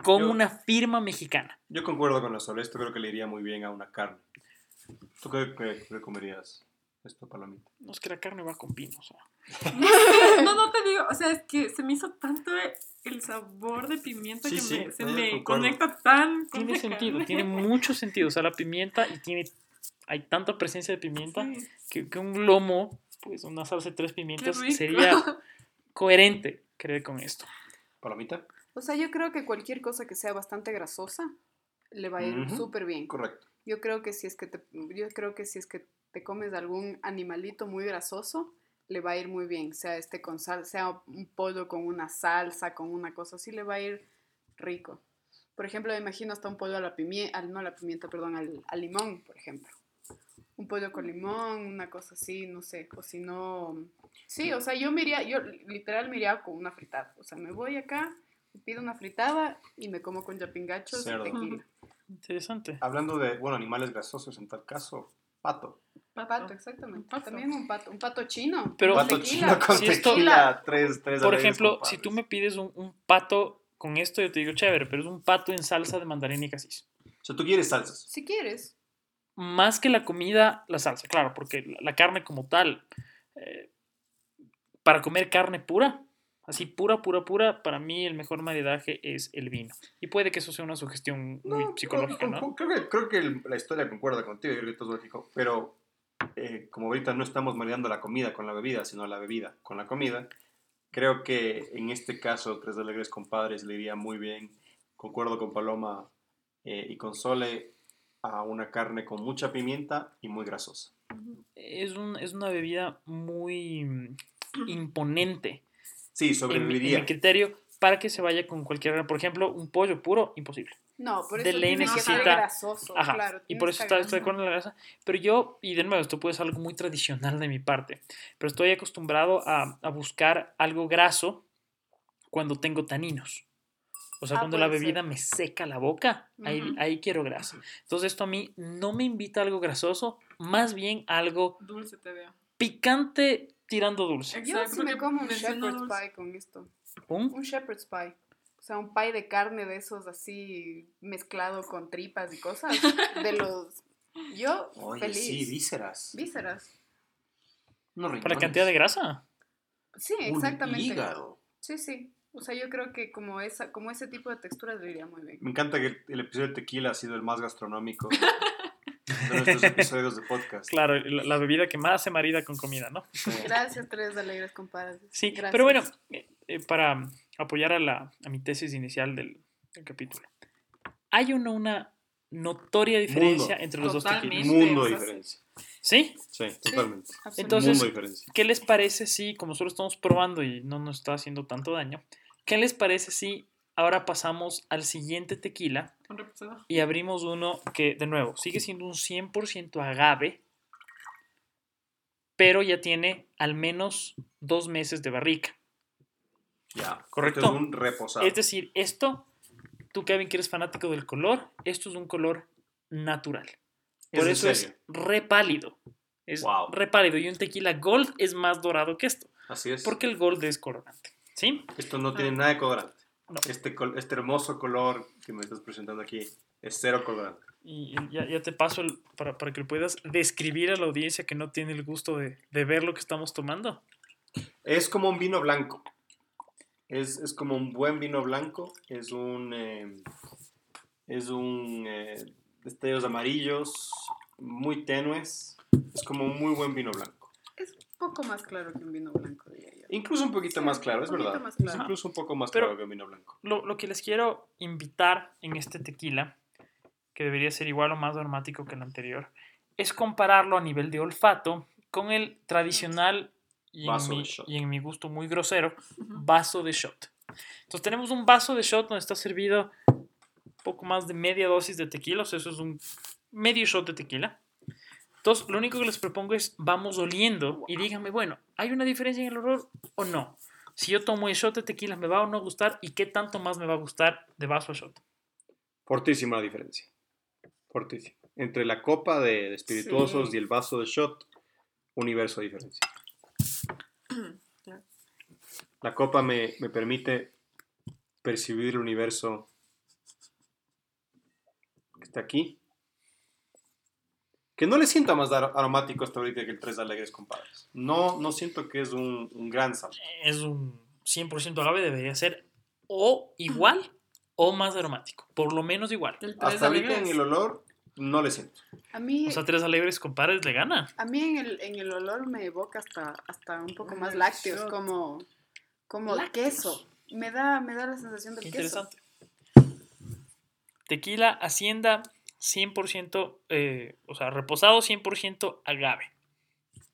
con Yo- una firma mexicana. Yo concuerdo con eso. Esto creo que le iría muy bien a una carne. ¿Tú qué, qué- qué comerías? Esto, palomita. No es que la carne va con pino, o sea. *laughs* No, no te digo, o sea, es que se me hizo tanto el sabor de pimienta Sí, que sí, me- se me concuerdo. conecta tan con Tiene la sentido, carne. tiene mucho sentido. O sea, la pimienta y tiene, hay tanta presencia de pimienta Sí. que, que un lomo, pues una salsa de tres pimientas sería coherente, creo, con esto. ¿Palomita? O sea, yo creo que cualquier cosa que sea bastante grasosa le va a ir Ujú. súper bien. Correcto. Yo creo que si es que te, yo creo que si es que te comes algún animalito muy grasoso, le va a ir muy bien. Sea este con sal, sea un pollo con una salsa, con una cosa así, le va a ir rico. Por ejemplo, me imagino hasta un pollo a la pimienta, no a la pimienta, perdón, al, al limón, por ejemplo. Un pollo con limón, una cosa así, no sé. O si no... Sí, o sea, yo me iría, yo literal me iría con una fritada. O sea, me voy acá, me pido una fritada y me como con yapingachos Cerdo. y tequila. Interesante. Hablando de, bueno, animales grasosos en tal caso, pato. Pato, exactamente. Pato. También un pato, un pato chino. Pero- con pato tequila. chino con Si esto- tequila, tres, tres Por ejemplo, si tú me pides un, un pato con esto, yo te digo chévere, pero es un pato en salsa de mandarina y casis. O sea, tú quieres salsas. Si quieres. Más que la comida, la salsa, claro, porque la, la carne como tal, eh, para comer carne pura, así pura, pura, pura, para mí el mejor maridaje es el vino. Y puede que eso sea una sugestión muy No, psicológica, creo, ¿no? creo que, creo que el- la historia concuerda contigo, yo creo que es lógico, pero eh, como ahorita no estamos mareando la comida con la bebida, sino la bebida con la comida, creo que en este caso Tres Alegres Compadres le iría muy bien, concuerdo con Paloma eh, y con Sole, a una carne con mucha pimienta y muy grasosa. Es, un- es una bebida muy imponente Sí, en en sobreviviría. mi criterio para que se vaya con cualquier, por ejemplo, un pollo puro, imposible. No, por De eso ley que ser necesita- grasoso, Ajá, claro. y por eso está, estoy de en la grasa. Pero yo, y de nuevo, esto puede ser algo muy tradicional de mi parte, pero estoy acostumbrado a, a buscar algo graso cuando tengo taninos. O sea, Ah, cuando la bebida ser. me seca la boca, ahí, Ujú. ahí quiero grasa. Entonces esto a mí no me invita a algo grasoso, más bien algo Dulce te veo. picante tirando dulce. Exacto, Yo sí me como un shepherd's pie con esto. ¿Un? Un shepherd's pie. O sea, un pie de carne de esos así mezclado con tripas y cosas. *laughs* De los... Yo, Oye, feliz. sí, vísceras. Vísceras. No ¿Para la cantidad de grasa? Sí, Un exactamente. hígado. Sí, sí. O sea, yo creo que como, esa, como ese tipo de texturas le iría muy bien. Me encanta que el, el episodio de tequila ha sido el más gastronómico *laughs* de nuestros episodios de podcast. Claro, la, la bebida que más se marida con comida, ¿no? Gracias, Tres Alegres Compadres. Sí, Gracias. pero bueno, eh, eh, para apoyar a, la, a mi tesis inicial del, del capítulo, hay una, una notoria diferencia Mundo. entre los dos Totalmente. tequilas. Mundo diferencia. ¿Sí? Sí, totalmente. Entonces- Mundo diferencia. ¿Qué les parece si, como solo estamos probando y no nos está haciendo tanto daño, qué les parece si ahora pasamos al siguiente tequila y abrimos uno que, de nuevo, sigue siendo un 100% agave, pero ya tiene al menos dos meses de barrica? Ya. Correcto. Esto es un reposado. Es decir, esto, tú Kevin que eres fanático del color, esto es un color natural. ¿Es Por eso es serio? re pálido. Es Wow. re pálido. Y un tequila gold es más dorado que esto. Así es. Porque el gold es colorante. ¿Sí? Esto no tiene nada de colorante. No. Este, col- este hermoso color que me estás presentando aquí es cero colorante. Y ya, ya te paso el- para, para que lo puedas describir a la audiencia que no tiene el gusto de, de ver lo que estamos tomando. Es como un vino blanco. Es, es como un buen vino blanco. Es un. eh, es un. eh, destellos amarillos, muy tenues. Es como un muy buen vino blanco. Es un poco más claro que un vino blanco, diría yo. Incluso un poquito Sí, más claro, es poquito verdad. más Es claro. incluso un poco más Pero- claro que un vino blanco. Lo, lo que les quiero invitar en este tequila, que debería ser igual o más aromático que el anterior, es compararlo a nivel de olfato con el tradicional y en, de mi, shot. y en mi gusto muy grosero Ujú. vaso de shot. Entonces tenemos un vaso de shot donde está servido poco más de media dosis de tequila, o sea, eso es un medio shot de tequila. Entonces, lo único que les propongo es vamos oliendo y díganme, bueno, ¿hay una diferencia en el olor o no? Si yo tomo el shot de tequila, ¿me va o no gustar? ¿Y qué tanto más me va a gustar de vaso a shot? Fortísima la diferencia. Fortísima. Entre la copa de, de espirituosos Sí. y el vaso de shot, universo de diferencia. La copa me, me permite percibir el universo que está aquí. Que no le sienta más ar- aromático hasta ahorita que el Tres Alegres Compadres. No, no siento que es un, un gran salto. Es un 100% agave, debería ser o igual o más aromático, por lo menos igual. El tres Hasta ahorita en el olor no le siento. A mí, O sea, tres alegres compadres le gana. a mí en, el, en el olor me evoca hasta, hasta un poco más lácteos, shot. como, como Lácteos. queso. Me da, me da la sensación del Qué queso. interesante. Tequila Hacienda 100%, eh, o sea, reposado 100% agave.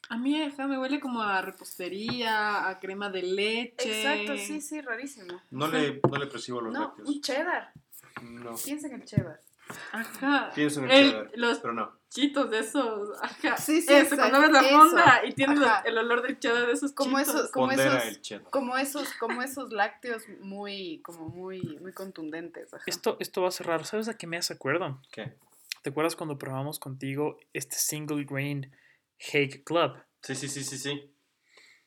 A mí me huele como a repostería, a crema de leche. Exacto, sí, sí, rarísimo. No le, no le percibo los No, lácteos. un cheddar. No. Piensa en el cheddar. Ajá. Pienso en el El- cheddar, los pero no. chitos de esos. Ajá. Sí, sí, Eso, exacto, cuando abres la fonda y tienes los- el olor del cheddar de esos Como chitos. esos, como Pondera esos, el cheddar. como esos, como esos lácteos muy, como muy, muy contundentes. ajá. Esto, esto va a ser raro. ¿Sabes a qué me hace acuerdo? ¿Qué? ¿Te acuerdas cuando probamos contigo este single grain Hague Club? Sí, sí, sí, sí, sí.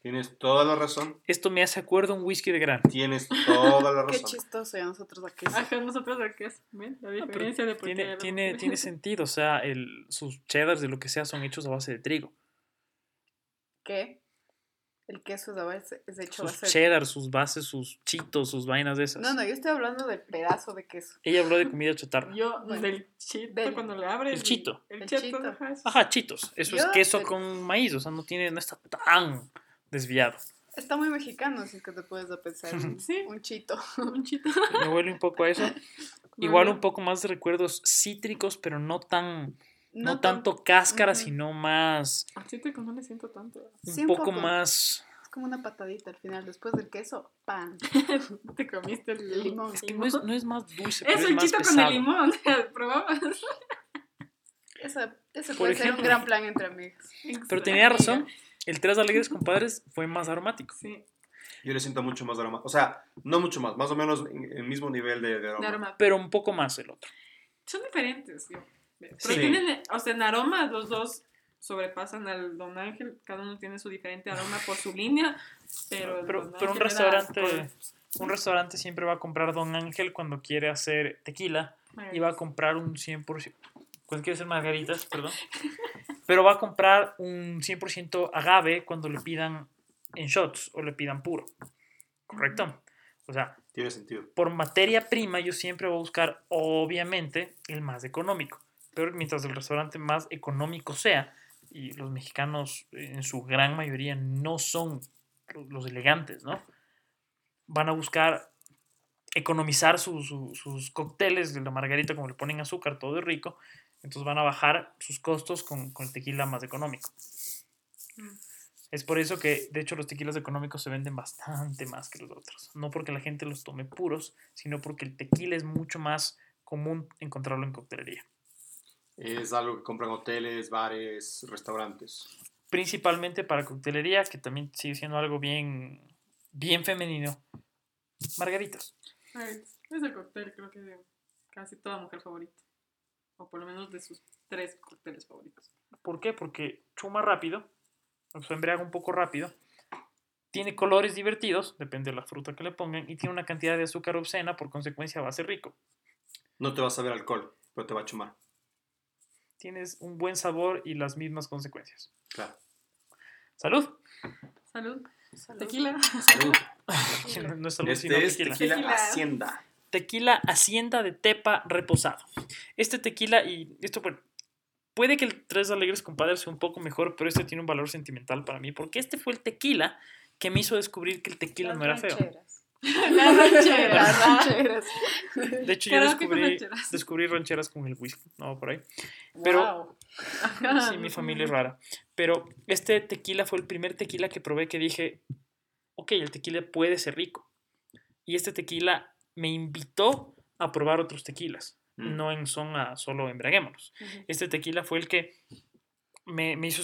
Tienes toda la razón. Esto me hace acuerdo a un whisky de gran. Tienes toda la *laughs* Qué razón. chistoso y a nosotros aquí. Ajá, nosotros de qué es. ¿Ven? La diferencia de por qué tiene, éramos- tiene, tiene *laughs* sentido. O sea, el, sus cheddars de lo que sea son hechos a base de trigo. ¿Qué? El queso es, a base- es hecho a Sus base cheddars, sus bases, sus chitos, sus vainas de esas. No, no, yo estoy hablando del pedazo de queso. Ella habló de comida chatarra. Yo, Bueno, del chito, del- cuando le abres. el chito. El, El chito, chito. ajá, chitos. Eso es queso del- con maíz. O sea, no tiene, no está tan desviado. Está muy mexicano, si es que te puedes a pensar. Un, *laughs* Sí. un chito. *laughs* Un chito. Me huele un poco a eso. Igual un poco más de recuerdos cítricos, pero no tan, no, tan- tanto cáscara, sino más, Al chito que no le siento tanto. un Sí, un poco, poco. más. Es como una patadita al final. Después del queso, pan. *laughs* Te comiste el Limón. Es que no es, no es más dulce, pero Es es, el más chito con el limón. Ese Por puede ser un gran plan entre amigas. Pero tenía razón. El Tres Alegres Compadres fue más aromático. Sí, Yo le siento mucho más aroma. O sea, no mucho más, más o menos en el mismo nivel de, de aroma. de aroma. Pero un poco más el otro. Son diferentes, yo. Pero Sí. tienen, o sea, en aroma los dos sobrepasan al Don Ángel. Cada uno tiene su diferente aroma por su línea. Pero, Pero, un restaurante. Un restaurante siempre va a comprar Don Ángel cuando quiere hacer tequila y va a comprar un 100%, cuando quiere hacer margaritas, perdón, pero va a comprar un 100% agave cuando le pidan en shots o le pidan puro, ¿correcto? O sea, Tiene sentido. por materia prima yo siempre voy a buscar, obviamente, el más económico, pero mientras el restaurante más económico sea, y los mexicanos en su gran mayoría no son los- elegantes, ¿no? Van a buscar economizar su- su- sus cócteles de la margarita, como le ponen azúcar, todo es rico, entonces van a bajar sus costos con, con el tequila más económico. Mm. Es por eso que, de hecho, los tequilas económicos se venden bastante más que los otros. No porque la gente los tome puros, sino porque el tequila es mucho más común encontrarlo en coctelería. Es algo que compran hoteles, bares, restaurantes. Principalmente para coctelería, que también sigue siendo algo bien, bien femenino. Margaritas. Es el cóctel, creo que de casi toda mujer favorita. O por lo menos de sus tres cócteles favoritos. ¿Por qué? Porque chuma rápido, o sea, embriaga un poco rápido. Tiene colores divertidos, depende de la fruta que le pongan, y tiene una cantidad de azúcar obscena, por consecuencia va a ser rico. No te vas a ver alcohol, pero te va a chumar. Tienes un buen sabor y las mismas consecuencias. Claro. Salud. Salud. Salud. Tequila. Salud. *laughs* No, no es salud, sino Este es tequila. tequila, Tequila. Hacienda. Tequila Hacienda de Tepa reposado. Este tequila, y esto bueno, puede que el Tres Alegres Compadres sea un poco mejor, pero este tiene un valor sentimental para mí, porque este fue el tequila que me hizo descubrir que el tequila Las no era feo. rancheras. *laughs* Las rancheras. Las rancheras. De hecho, yo descubrí, rancheras. descubrí rancheras con el whisky, no por ahí. Pero- Wow. *laughs* Sí, mi familia es rara. Pero este tequila fue el primer tequila que probé que dije, ok, el tequila puede ser rico. Y este tequila me invitó a probar otros tequilas. Mm. No en son a solo embriaguémonos. Este tequila fue el que me, me hizo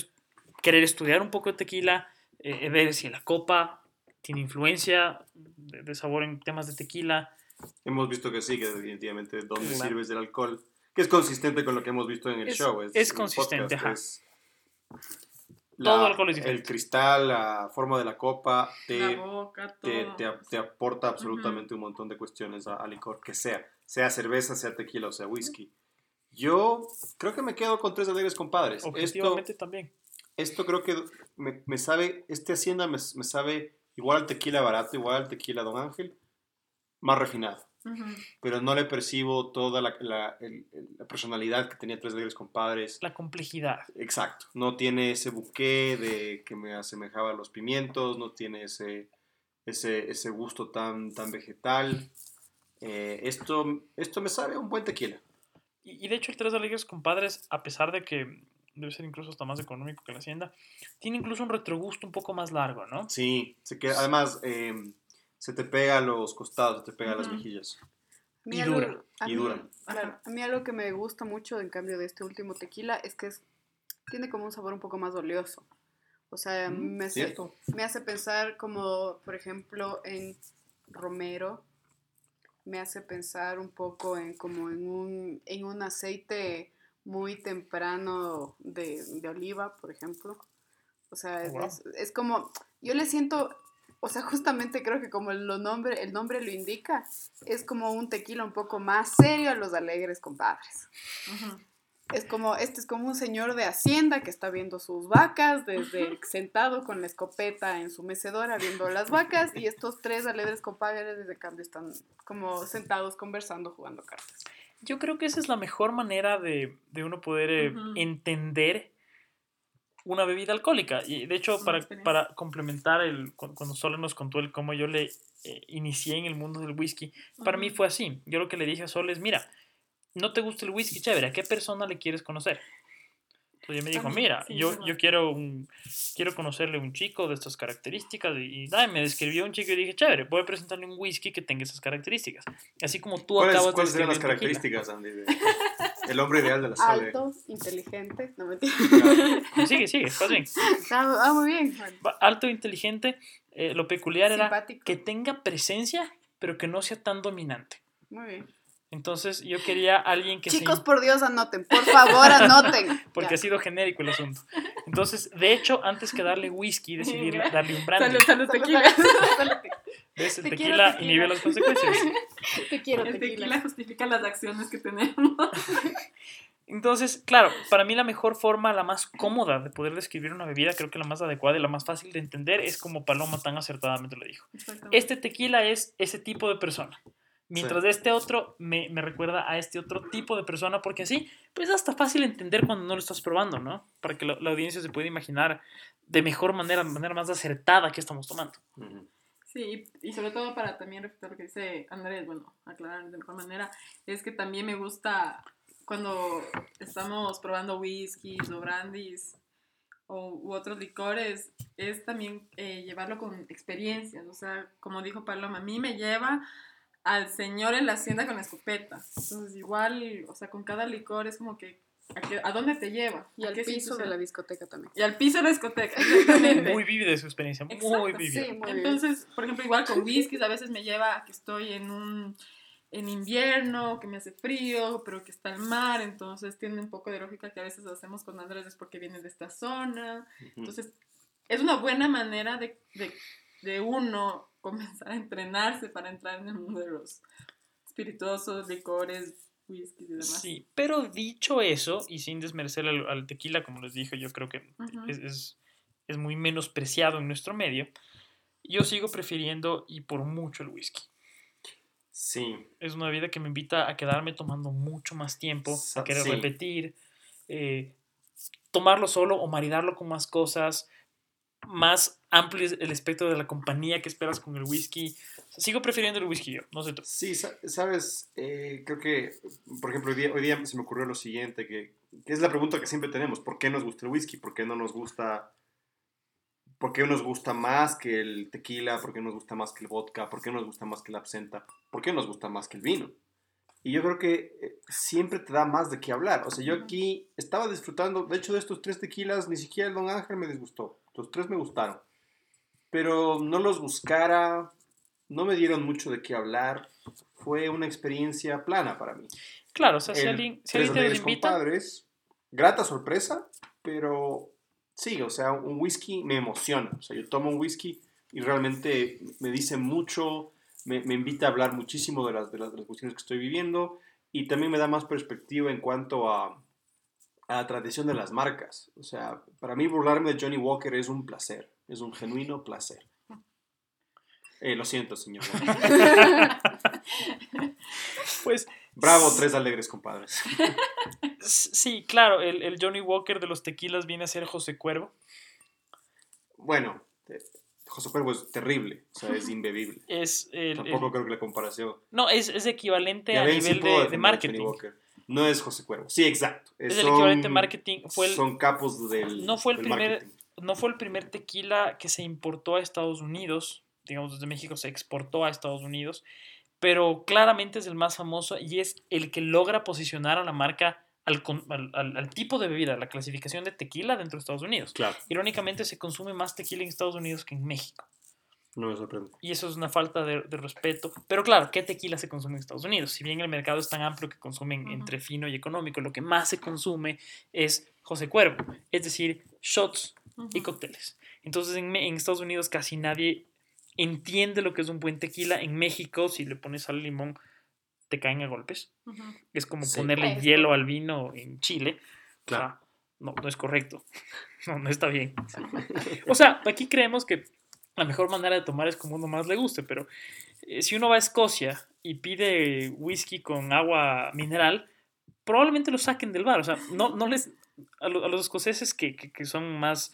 querer estudiar un poco de tequila, eh, ver si la copa tiene influencia de, de sabor en temas de tequila. Hemos visto que sí, que definitivamente dónde Claro. sirves del alcohol, que es consistente con lo que hemos visto en el Es- show. es consistente, ajá. es Todo alcohol es El diferente. cristal, la forma de la copa, te, La boca, todo. te, te, te aporta absolutamente un montón de cuestiones a- al licor, que sea, sea cerveza, sea tequila o sea whisky. Yo creo que me quedo con tres alegres compadres. Esto, Objetivamente también. esto creo que me, me sabe, este Hacienda me, me sabe igual al tequila barato, igual al tequila Don Ángel, más refinado. Ujú. Pero no le percibo toda la, la- el- el- la personalidad que tenía Tres Alegres Compadres. La complejidad. Exacto. No tiene ese buque de que me asemejaba a los pimientos, no tiene ese, ese, ese gusto tan, tan vegetal. Eh, esto, esto me sabe a un buen tequila. Y, y de hecho el Tres Alegres Compadres, a pesar de que debe ser incluso hasta más económico que la Hacienda, tiene incluso un retrogusto un poco más largo, ¿no? Sí, se queda, además eh, se te pega a los costados, se te pega a las mejillas. Y dura, a y mí- dura. Claro, a mí algo que me gusta mucho en cambio de este último tequila es que es, tiene como un sabor un poco más oleoso. O sea, Mm, me, hace, me hace pensar como, por ejemplo, en romero. Me hace pensar un poco en como en un, en un aceite muy temprano de, de oliva, por ejemplo. O sea, Wow. es- es como, yo le siento, o sea, justamente creo que como el nombre, el nombre lo indica, es como un tequila un poco más serio a los alegres compadres. Ujú. Es como, este es como un señor de hacienda que está viendo sus vacas desde sentado con la escopeta en su mecedora viendo las vacas y estos tres alegres compadres desde cambio están como sentados conversando jugando cartas. Yo creo que esa es la mejor manera de, de uno poder eh, entender una bebida alcohólica. Y de hecho, para, para complementar el, cu- cuando Sole nos contó el cómo yo le eh, inicié en el mundo del whisky, para mí fue así. Yo lo que le dije a Sol es, mira, no te gusta el whisky, chévere, ¿a qué persona le quieres conocer? Entonces ella me dijo, mira, sí, yo, es yo quiero, un, quiero conocerle a un chico de estas características y, y me describió un chico y dije, chévere, voy a presentarle un whisky que tenga esas características. Así como tú ¿Cuáles, acabas cuáles de serían las describir el tequila. características, Andy? *laughs* el hombre ideal de la sala. Alto, inteligente, no mentira. Sigue, sigue, estás bien. Ah, ah, muy bien. Alto, inteligente, eh, lo peculiar era Simpático. que tenga presencia, pero que no sea tan dominante. Muy bien. Entonces yo quería alguien que Chicos, se... por Dios, anoten. Por favor, anoten. *laughs* Porque Ya. ha sido genérico el asunto. Entonces, de hecho, antes que darle whisky, decidí darle un brandy. Salud, salud, *laughs* salud, ¿Ves? El Te tequila tequila. inhibe las consecuencias. *laughs* Te quiero, El tequila tequila. justifica las acciones que tenemos. *laughs* Entonces, claro, para mí la mejor forma, la más cómoda de poder describir una bebida, creo que la más adecuada y la más fácil de entender es como Paloma tan acertadamente lo dijo. Este tequila es ese tipo de persona. Mientras Sí. este otro me, me recuerda a este otro tipo de persona, porque así, pues hasta fácil entender cuando no lo estás probando, ¿no? Para que la, la audiencia se pueda imaginar de mejor manera, de manera más acertada que estamos tomando. Ujú. Sí, y sobre todo para también refutar lo que dice Andrés, bueno, aclarar de mejor manera, es que también me gusta cuando estamos probando whiskies o brandies o, u otros licores, es también eh, llevarlo con experiencias, o sea, como dijo Paloma, a mí me lleva al señor en la hacienda con la escopeta, entonces igual, o sea, con cada licor es como que, ¿a, qué- a dónde te lleva? Y ¿A al qué piso de la discoteca también. Y al piso de la discoteca, *laughs* exactamente. Muy vívida su experiencia, muy Exacto, vívida. Sí, muy bien. Entonces, por ejemplo, igual con whiskies, a veces me lleva a que estoy en un en invierno, que me hace frío, pero que está el mar, entonces tiene un poco de lógica que a veces hacemos con Andrés es porque viene de esta zona. Entonces, es una buena manera de, de, de uno comenzar a entrenarse para entrar en el mundo de los espirituosos, licores, Sí, pero dicho eso, y sin desmerecer al, al tequila, como les dije, yo creo que es, es- es muy menospreciado en nuestro medio, yo sigo prefiriendo y por mucho el whisky. Sí, Es una bebida que me invita a quedarme tomando mucho más tiempo, a querer sí. repetir, eh, tomarlo solo o maridarlo con más cosas, más amplio es el espectro de la compañía que esperas con el whisky. Sigo prefiriendo el whisky yo, no sé tú. Sí, sa- sabes, Eh, creo que, por ejemplo, hoy día, hoy día se me ocurrió lo siguiente, que, que es la pregunta que siempre tenemos, ¿por qué nos gusta el whisky? ¿Por qué no nos gusta, por qué nos gusta más que el tequila? ¿Por qué nos gusta más que el vodka? ¿Por qué nos gusta más que la absenta? ¿Por qué nos gusta más que el vino? Y yo creo que eh, siempre te da más de qué hablar. O sea, yo aquí estaba disfrutando, de hecho, de estos tres tequilas, ni siquiera el Don Ángel me disgustó. Los tres me gustaron. Pero no los buscara, no me dieron mucho de qué hablar. Fue una experiencia plana para mí. Claro, o sea, si El alguien, si alguien te invita, Compadres, grata sorpresa, pero sí, o sea, un whisky me emociona. O sea, yo tomo un whisky y realmente me dice mucho, me, me invita a hablar muchísimo de las, de, las, de las cuestiones que estoy viviendo y también me da más perspectiva en cuanto a, a la tradición de las marcas. O sea, para mí burlarme de Johnny Walker es un placer, es un genuino placer. Eh, lo siento, señor. *laughs* pues Bravo, tres alegres compadres. sí, claro, el, el Johnny Walker de los tequilas viene a ser José Cuervo. Bueno, eh, José Cuervo es terrible, o sea, es imbebible. Es el, Tampoco el- creo que la comparación. no, es, es equivalente a nivel de, de a Johnny marketing. Walker. No es José Cuervo. Sí, exacto. Es Son- el equivalente marketing. Fue el, Son capos del. No fue el primer- marketing. no fue el primer tequila que se importó a Estados Unidos, digamos desde México se exportó a Estados Unidos, pero claramente es el más famoso y es el que logra posicionar a la marca al, con- al- al- al tipo de bebida, la clasificación de tequila dentro de Estados Unidos. Claro, Irónicamente se consume más tequila en Estados Unidos que en México. No me sorprende. Y eso es una falta de, de respeto. Pero claro, ¿qué tequila se consume en Estados Unidos? Si bien el mercado es tan amplio que consumen entre fino y económico, lo que más se consume es José Cuervo, es decir, shots y cócteles. Entonces en, en Estados Unidos casi nadie entiende lo que es un buen tequila. En México, si le pones sal y limón, te caen a golpes. Es como Sí. ponerle Es hielo al vino en Chile. Claro. O sea, no, no es correcto. *laughs* No, no está bien. O sea, aquí creemos que la mejor manera de tomar es como uno más le guste, pero eh, si uno va a Escocia y pide whisky con agua mineral, probablemente lo saquen del bar. O sea, no, no les, a, lo- a los escoceses que, que- son más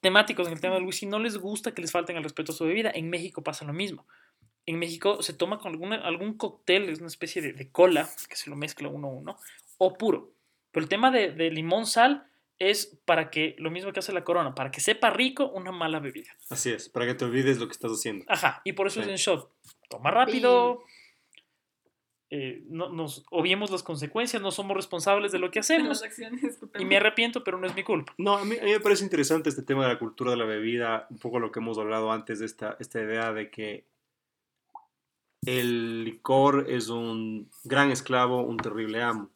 temáticos en el tema del whisky, no les gusta que les falten al respeto a su bebida. En México pasa lo mismo. En México se toma con alguna, algún cóctel, es una especie de, de cola que se lo mezcla uno a uno, o puro. Pero el tema de limón sal es para que, lo mismo que hace la corona, para que sepa rico una mala bebida. Así es, para que te olvides lo que estás haciendo. Ajá, y por eso es en shot. Toma rápido. eh, no, nos obviemos las consecuencias, no somos responsables de lo que hacemos. acciones. Y me arrepiento, pero no es mi culpa. No, a mí, a mí me parece interesante este tema de la cultura de la bebida, un poco lo que hemos hablado antes de esta, esta idea de que el licor es un gran esclavo, un terrible amo.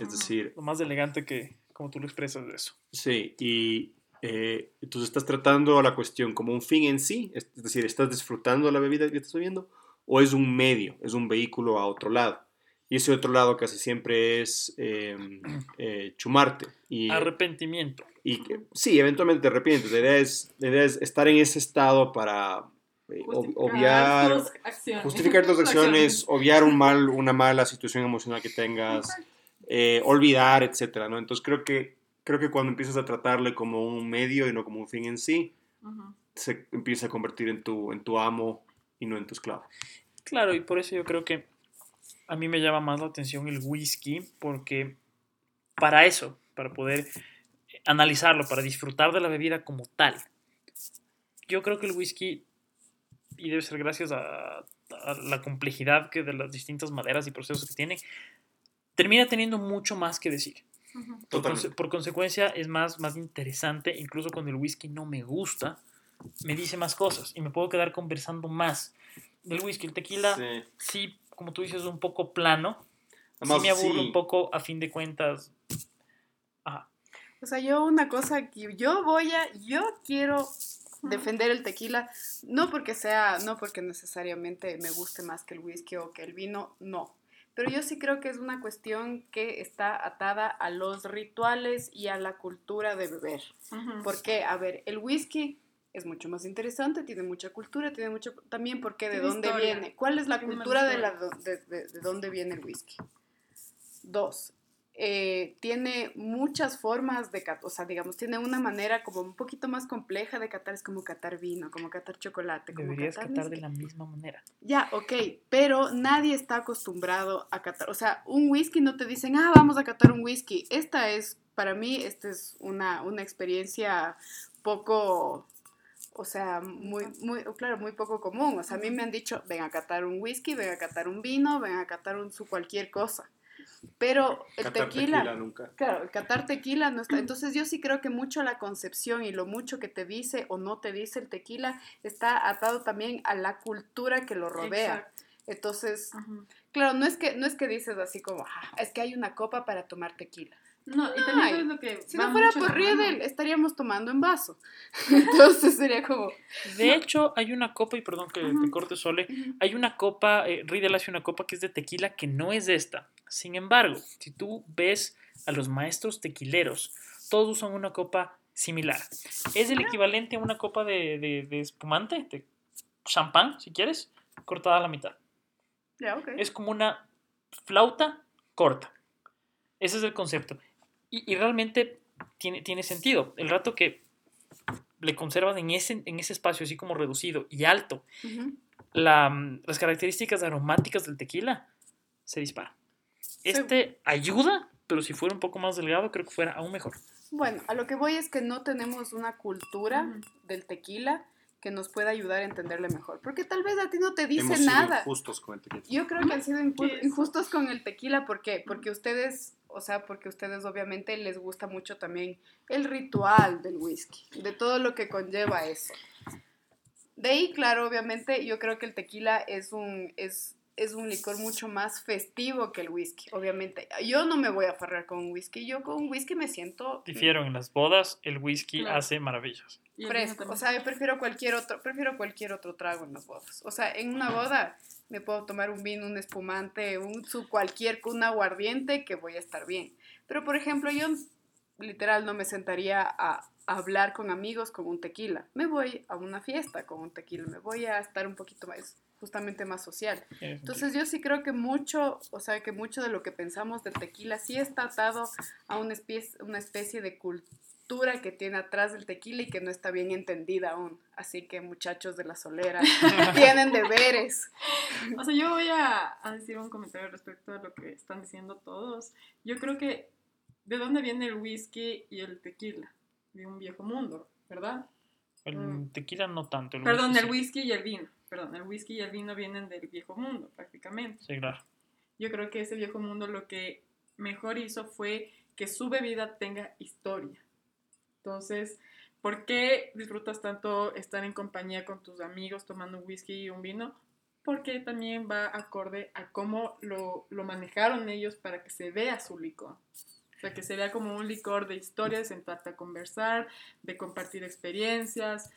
Es decir, Lo más elegante que, como tú lo expresas de eso. sí, y eh, entonces estás tratando a la cuestión como un fin en sí, es decir, estás disfrutando la bebida que estás bebiendo, o es un medio, es un vehículo a otro lado. Y ese otro lado casi siempre es eh, *clears throat* eh, chumarte. Y, Arrepentimiento. y que- sí, eventualmente te arrepientes. La idea es, la idea es estar en ese estado para eh, obviar, tus acciones. justificar tus *laughs* acciones, obviar un mal, una mala situación emocional que tengas, eh, olvidar, etcétera, ¿no? Entonces creo que, creo que cuando empiezas a tratarle como un medio y no como un fin en sí, Ujú. se empieza a convertir en tu, en tu amo y no en tu esclavo. Claro, y por eso yo creo que a mí me llama más la atención el whisky, porque para eso, para poder analizarlo, para disfrutar de la bebida como tal, yo creo que el whisky, y debe ser gracias a, a la complejidad que de las distintas maderas y procesos que tiene, termina teniendo mucho más que decir. Por, conse- por consecuencia es más, más interesante, incluso cuando el whisky no me gusta, me dice más cosas y me puedo quedar conversando más del whisky. El tequila, Sí. sí, como tú dices, es un poco plano. Además, sí me aburre sí. un poco a fin de cuentas. Ajá. O sea, yo una cosa que yo voy a, yo quiero defender el tequila, no porque sea, no porque necesariamente me guste más que el whisky o que el vino, no. Pero yo sí creo que es una cuestión que está atada a los rituales y a la cultura de beber. Porque, a ver, el whisky es mucho más interesante, tiene mucha cultura, tiene mucho también porque de dónde historia. viene, cuál es la Tiene cultura de, la, de, de- de dónde viene el whisky. Dos, eh, tiene muchas formas de catar, o sea, digamos, tiene una manera como un poquito más compleja de catar, es como catar vino, como catar chocolate, como Deberías catar catar de la misma manera. Ya, ok, pero nadie está acostumbrado a catar. O sea, un whisky no te dicen, ah, vamos a catar un whisky. Esta es, para mí, esta es una, una experiencia poco, o sea, muy, muy, claro, muy poco común. O sea, a mí me han dicho, ven a catar un whisky, ven a catar un vino, ven a catar un, su cualquier cosa. Pero el Catar tequila, nunca. Claro, el catar tequila no está. Entonces yo sí creo que mucho la concepción y lo mucho que te dice o no te dice el tequila está atado también a la cultura que lo rodea. Exacto. Entonces, claro, no es que no es que dices así como, "Ah, es que hay una copa para tomar tequila. No, y también es lo que. Si no fuera por. Riedel, estaríamos tomando en vaso. *laughs* Entonces sería como, De hecho, hay una copa, y perdón que te corte Sole, hay una copa, eh, Riedel hace una copa que es de tequila que no es esta. Sin embargo, si tú ves a los maestros tequileros, todos usan una copa similar. Es el equivalente a una copa de, de- de espumante, de champán, si quieres, cortada a la mitad. ya, ok. Es como una flauta corta. Ese es el concepto. Y, y realmente tiene, tiene sentido. El rato que le conservas en ese, en ese espacio así como reducido y alto, la, mm, las características aromáticas del tequila se disparan. Este ayuda, pero si fuera un poco más delgado, creo que fuera aún mejor. Bueno, a lo que voy es que no tenemos una cultura del tequila que nos pueda ayudar a entenderle mejor. Porque tal vez a ti no te dice Hemos sido nada. injustos con el tequila. Yo creo que han sido injustos con el tequila, ¿por qué? Porque ustedes, o sea, porque ustedes obviamente les gusta mucho también el ritual del whisky, de todo lo que conlleva eso. De ahí, claro, obviamente, yo creo que el tequila es un, es, es un licor mucho más festivo que el whisky, obviamente. Yo no me voy a aferrar con un whisky, yo con un whisky me siento Difiero en las bodas, el whisky Claro. hace maravillas. Fresco. O sea, yo prefiero cualquier otro, prefiero cualquier otro trago en las bodas. O sea, en una boda me puedo tomar un vino, un espumante, un su cualquier, un aguardiente que voy a estar bien. Pero por ejemplo, yo literal no me sentaría a hablar con amigos con un tequila. Me voy a una fiesta con un tequila, me voy a estar un poquito más justamente más social. Entonces yo sí creo que mucho, o sea, que mucho de lo que pensamos del tequila sí está atado a una especie, una especie de cultura que tiene atrás del tequila y que no está bien entendida aún. Así que muchachos de la solera *laughs* tienen deberes. O sea, yo voy a, a decir un comentario respecto a lo que están diciendo todos. Yo creo que, ¿de dónde viene el whisky y el tequila? De un viejo mundo, ¿verdad? el Mm. tequila no tanto. El Perdón, whisky el sí. whisky y el vino. Perdón, el whisky y el vino vienen del viejo mundo, prácticamente. Sí, claro. Yo creo que ese viejo mundo lo que mejor hizo fue que su bebida tenga historia. Entonces, ¿por qué disfrutas tanto estar en compañía con tus amigos tomando un whisky y un vino? Porque también va acorde a cómo lo, lo manejaron ellos para que se vea su licor. O sea, que se vea como un licor de historia, de sentarte a conversar, de compartir experiencias.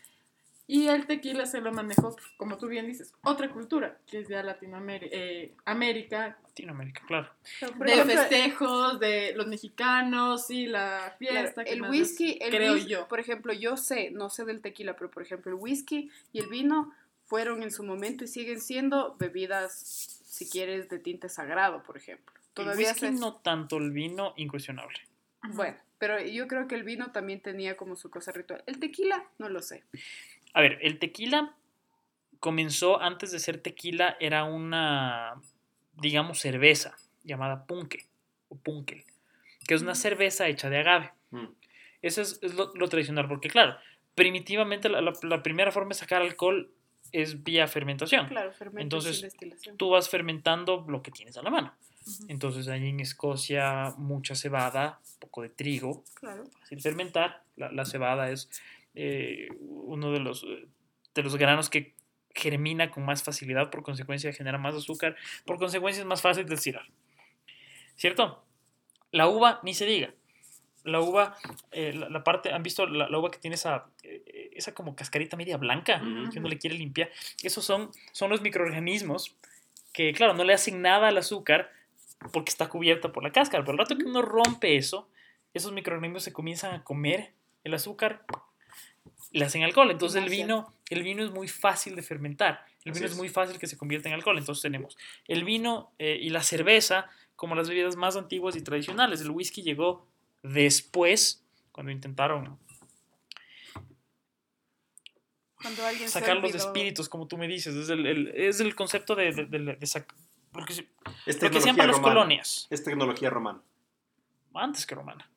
Y el tequila se lo manejó, como tú bien dices, otra cultura, que es ya Latinoamérica, eh, América, Latinoamérica, claro. Por de ejemplo, festejos, de los mexicanos y la Claro, fiesta. que el más whisky, el creo yo. por ejemplo, yo sé, no sé del tequila, pero por ejemplo, el whisky y el vino fueron en su momento y siguen siendo bebidas, si quieres, de tinte sagrado, por ejemplo. Todavía el whisky se- no tanto, el vino incuestionable. Bueno, pero yo creo que el vino también tenía como su cosa ritual. El tequila, no lo sé. A ver, el tequila comenzó antes de ser tequila, era una, digamos, cerveza llamada punque o punkel, que es una cerveza hecha de agave. Mm. Eso es, es lo, lo tradicional, porque claro, primitivamente la, la- la primera forma de sacar alcohol es vía fermentación. Claro, fermento Entonces, destilación. Tú vas fermentando lo que tienes a la mano. Entonces, ahí en Escocia, mucha cebada, poco de trigo, Claro. fácil fermentar. La, la cebada es eh, uno de los, eh, de los granos que germina con más facilidad, por consecuencia genera más azúcar, por consecuencia es más fácil de destilar. ¿Cierto? La uva, ni se diga. La uva, eh, la, la parte, ¿han visto la, la uva que tiene esa, eh, esa como cascarita media blanca Ujú. que uno le quiere limpiar? Esos son, son los microorganismos que, claro, no le hacen nada al azúcar porque está cubierta por la cáscara. Pero el rato que uno rompe eso, esos microorganismos se comienzan a comer el azúcar y le hacen alcohol. Entonces el vino, el vino es muy fácil de fermentar. El vino es. es. muy fácil que se convierta en alcohol. Entonces tenemos el vino eh, y la cerveza como las bebidas más antiguas y tradicionales. El whisky llegó después, cuando intentaron Cuando sacar los espíritus, como tú me dices. Es el, el- es el concepto de, de- de- de sac- porque se- Es lo que para tecnología las colonias, Es tecnología romana. antes que romana.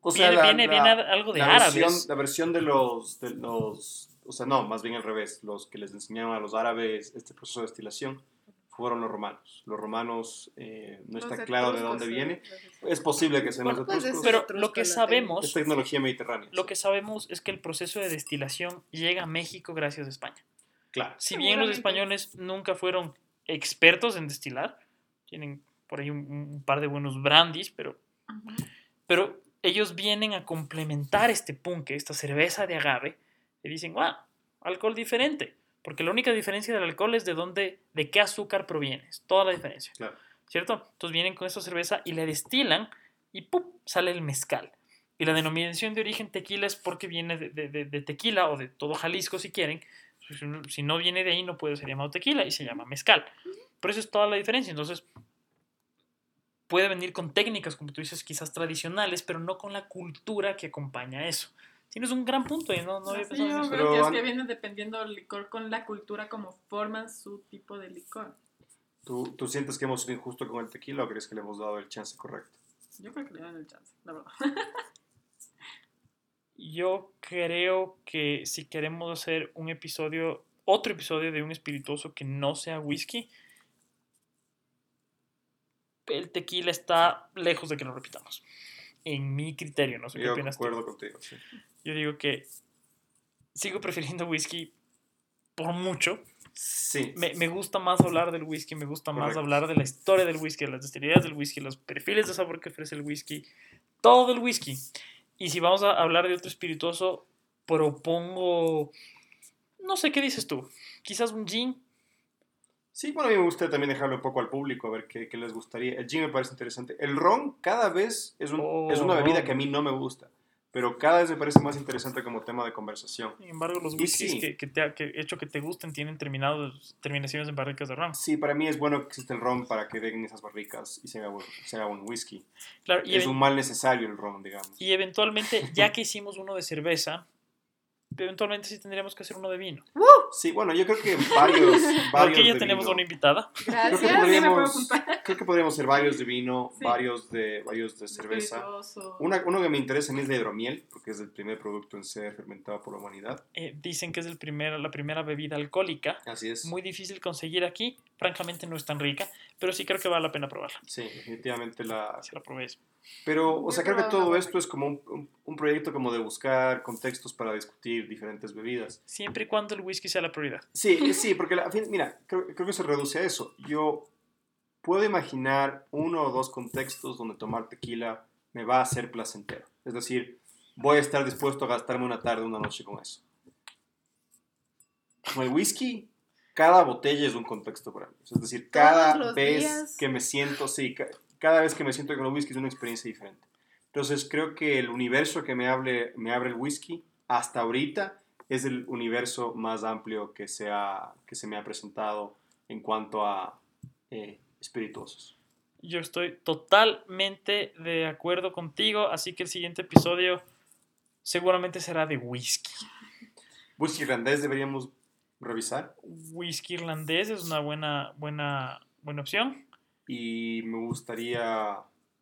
O Viene- la- viene- la- viene algo de la versión- árabes. la versión de los, de los, o sea, no, más bien al revés, los que les enseñaron a los árabes este proceso de destilación fueron los romanos. Los romanos, eh, no Los está claro de dónde viene. Es posible que sean los pues, etruscos. Pero lo que sabemos, es tecnología mediterránea. lo que sabemos es que el proceso de destilación llega a México gracias a España. Claro. Si bien los españoles nunca fueron expertos en destilar, tienen por ahí un, un par de buenos brandies, pero, pero ellos vienen a complementar este punque, esta cerveza de agave, y dicen, ¡guau! Alcohol diferente. Porque la única diferencia del alcohol es de dónde, de qué azúcar proviene. Es toda la diferencia. Claro. ¿Cierto? Entonces vienen con esta cerveza y la destilan y ¡pum! sale el mezcal. Y la denominación de origen tequila es porque viene de, de- de- de tequila o de todo Jalisco si quieren. Si no- viene de ahí no puede ser llamado tequila y se llama mezcal. Por eso es toda la diferencia. Entonces puede venir con técnicas, como tú dices, quizás tradicionales, pero no con la cultura que acompaña a eso. Tienes un gran punto y no, no había pensado en yo eso. Pero que es que viene dependiendo del licor con la cultura, como forman su tipo de licor. ¿Tú, ¿Tú sientes que hemos sido injustos con el tequila o crees que le hemos dado el chance correcto? Yo creo que le dan el chance, la verdad. *laughs* Yo creo que si queremos hacer un episodio, otro episodio de un espirituoso que no sea whisky, el tequila está lejos de que lo repitamos. En mi criterio, no sé qué Yo opinas tú. concuerdo contigo. sí. Yo digo que sigo prefiriendo whisky por mucho. Sí. Me, me gusta más hablar del whisky, me gusta más hablar de la historia del whisky, de las destilerías del whisky, los perfiles de sabor que ofrece el whisky, todo del whisky. Y si vamos a hablar de otro espirituoso, propongo, no sé qué dices tú, quizás un gin. Sí, bueno, a mí me gusta también dejarlo un poco al público, a ver qué, qué les gustaría. El gin me parece interesante. El ron cada vez es, un- es una Oh, bebida que a mí no me gusta, pero cada vez me parece más interesante como tema de conversación. Sin embargo, los Y whiskies sí. que, que te que hecho que te gusten tienen terminados, terminaciones en barricas de ron. Sí, para mí es bueno que existe el ron para que den esas barricas y se haga, buen- se haga buen whisky. Claro, y, es un mal necesario el ron, digamos. y eventualmente, ya que hicimos uno de cerveza, eventualmente sí tendríamos que hacer uno de vino. Sí, bueno, yo creo que varios, *laughs* varios Porque ya de tenemos vino. una invitada. Creo que Gracias. me puedo podríamos, apuntar. *laughs* creo que podríamos hacer varios de vino, Sí. varios de varios de cerveza. Una, uno que me interesa a mí es la hidromiel, porque es el primer producto en ser fermentado por la humanidad. Eh, dicen que es el primer, la primera bebida alcohólica. Así es. Muy difícil conseguir aquí. Francamente no es tan rica, pero sí creo que vale la pena probarla. Sí, definitivamente la... Si la probéis. Pero, o sea, creo que todo esto es como un, un- un proyecto como de buscar contextos para discutir diferentes bebidas. Siempre y cuando el whisky sea la prioridad. Sí, eh, sí, porque la, mira, creo, creo que se reduce a eso. Yo puedo imaginar uno o dos contextos donde tomar tequila me va a ser placentero. Es decir, voy a estar dispuesto a gastarme una tarde, una noche con eso. Con el whisky, cada botella es un contexto para mí. Es decir, cada vez días. que me siento, sí, cada vez que me siento con el whisky es una experiencia diferente. Entonces creo que el universo que me, hable, me abre el whisky hasta ahorita es el universo más amplio que se, ha- que se me ha presentado en cuanto a eh, espirituosos. Yo estoy totalmente de acuerdo contigo, así que el siguiente episodio seguramente será de whisky. Whisky irlandés deberíamos revisar Whisky irlandés es una buena, buena, buena opción. Y me gustaría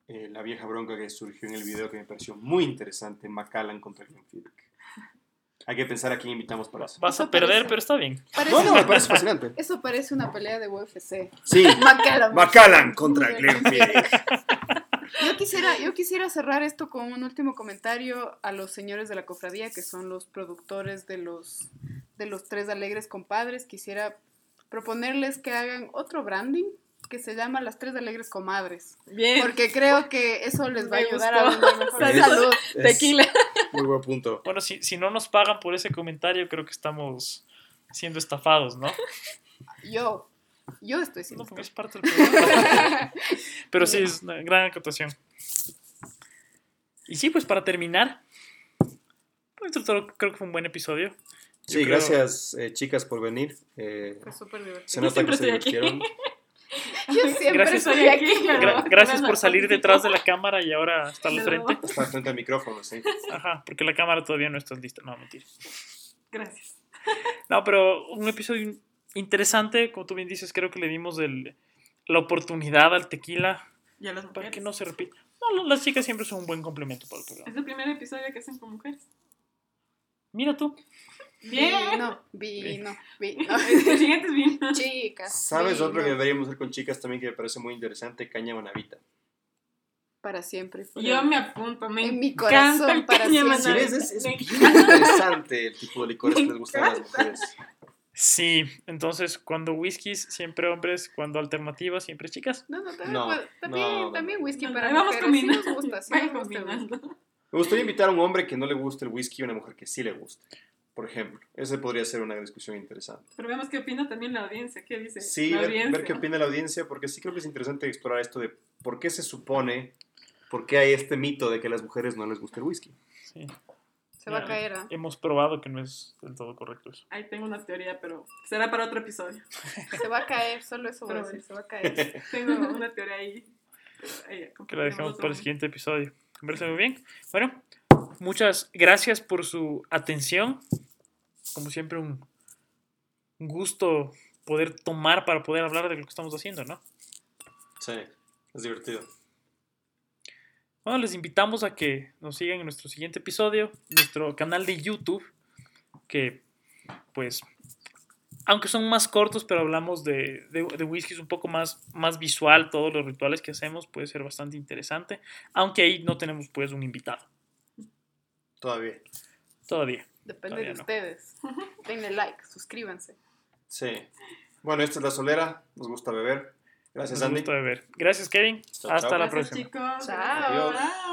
eh, la vieja bronca que surgió en el video que me pareció muy interesante, Macallan contra Glenfiddich. Hay que pensar a quién invitamos para eso. Vas a perder, parece- pero está bien. Parece- No, no, me parece fascinante. Eso parece una pelea de UFC. Sí, *laughs* Macallan. Macallan contra Glenfiddich. *laughs* Yo quisiera, yo quisiera cerrar esto con un último comentario a los señores de la cofradía, que son los productores de los, de los Tres Alegres Compadres. Quisiera proponerles que hagan otro branding que se llama Las Tres Alegres Comadres. Bien. Porque creo que eso les va a ayudar a una mejor Es- salud. Tequila. Muy buen punto. Bueno, si, si no nos pagan por ese comentario, creo que estamos siendo estafados, ¿no? Yo, yo estoy No, siendo. porque es parte del programa. Pero sí, es una gran acotación. Y sí, pues para terminar, pues, creo que fue un buen episodio. Yo Sí, creo- gracias eh, chicas por venir. Eh, Fue súper divertido. se nota que se divirtieron. *laughs* Yo siempre Gracias. estoy aquí. pero- Gra- gracias por salir detrás de la cámara y ahora está al frente. Está frente al micrófono, sí. Ajá, porque la cámara todavía no está lista. No, mentira. Gracias. No, pero un episodio interesante, como tú bien dices, creo que le dimos el- la oportunidad al tequila Y a las para que no se repita. No, las chicas siempre son un buen complemento para el programa. Es el primer episodio que hacen con mujeres. Mira tú. Bien. Vino, vino, vino. *laughs* El siguiente es bien. Chicas. ¿Sabes vino. otro que deberíamos hacer con chicas también que me parece muy interesante? Caña manavita. Para siempre. Yo me apunto. Me En mi corazón el para caña siempre. Ves, es, es bien interesante el tipo de licores que les gustan a las mujeres. Sí, entonces cuando whiskies, siempre hombres, cuando alternativas, siempre chicas. No, no, también, No, puede- también, no, también whisky No, para vamos mujeres. Sí nos combinando. gusta, sí nos gusta el combinando. Me gustaría invitar a un hombre que no le guste el whisky y a una mujer que sí le guste. Por ejemplo, ese podría ser una discusión interesante. Pero vemos qué opina también la audiencia. ¿Qué dice? Sí, la ver, ver qué opina la audiencia, porque sí creo que es interesante explorar esto de por qué se supone, por qué hay este mito de que a las mujeres no les gusta el whisky. Sí. Se va a caer. ¿ah? Hemos probado que no es del todo correcto eso. Ahí tengo una teoría, pero será para otro episodio. *laughs* Se va a caer, solo eso voy a decir, se va a caer. *laughs* Tengo una teoría ahí. ahí Que la dejamos para el siguiente episodio. Me parece muy bien. Bueno, muchas gracias por su atención. Como siempre, un gusto poder tomar para poder hablar de lo que estamos haciendo, ¿no? Sí, es divertido. Bueno, les invitamos a que nos sigan en nuestro siguiente episodio, nuestro canal de YouTube, que pues, aunque son más cortos, pero hablamos de, de, de whisky, es un poco más, más visual, todos los rituales que hacemos puede ser bastante interesante, aunque ahí no tenemos pues un invitado, Todavía. todavía. Depende Todavía de no. ustedes. *laughs* Denle like, suscríbanse. Sí. Bueno, esta es la solera. Nos gusta beber. Gracias, Nos Andy. gusta beber. Gracias, Kevin. Chao, Hasta chao. la Gracias, próxima. chicos. Chao. Adiós.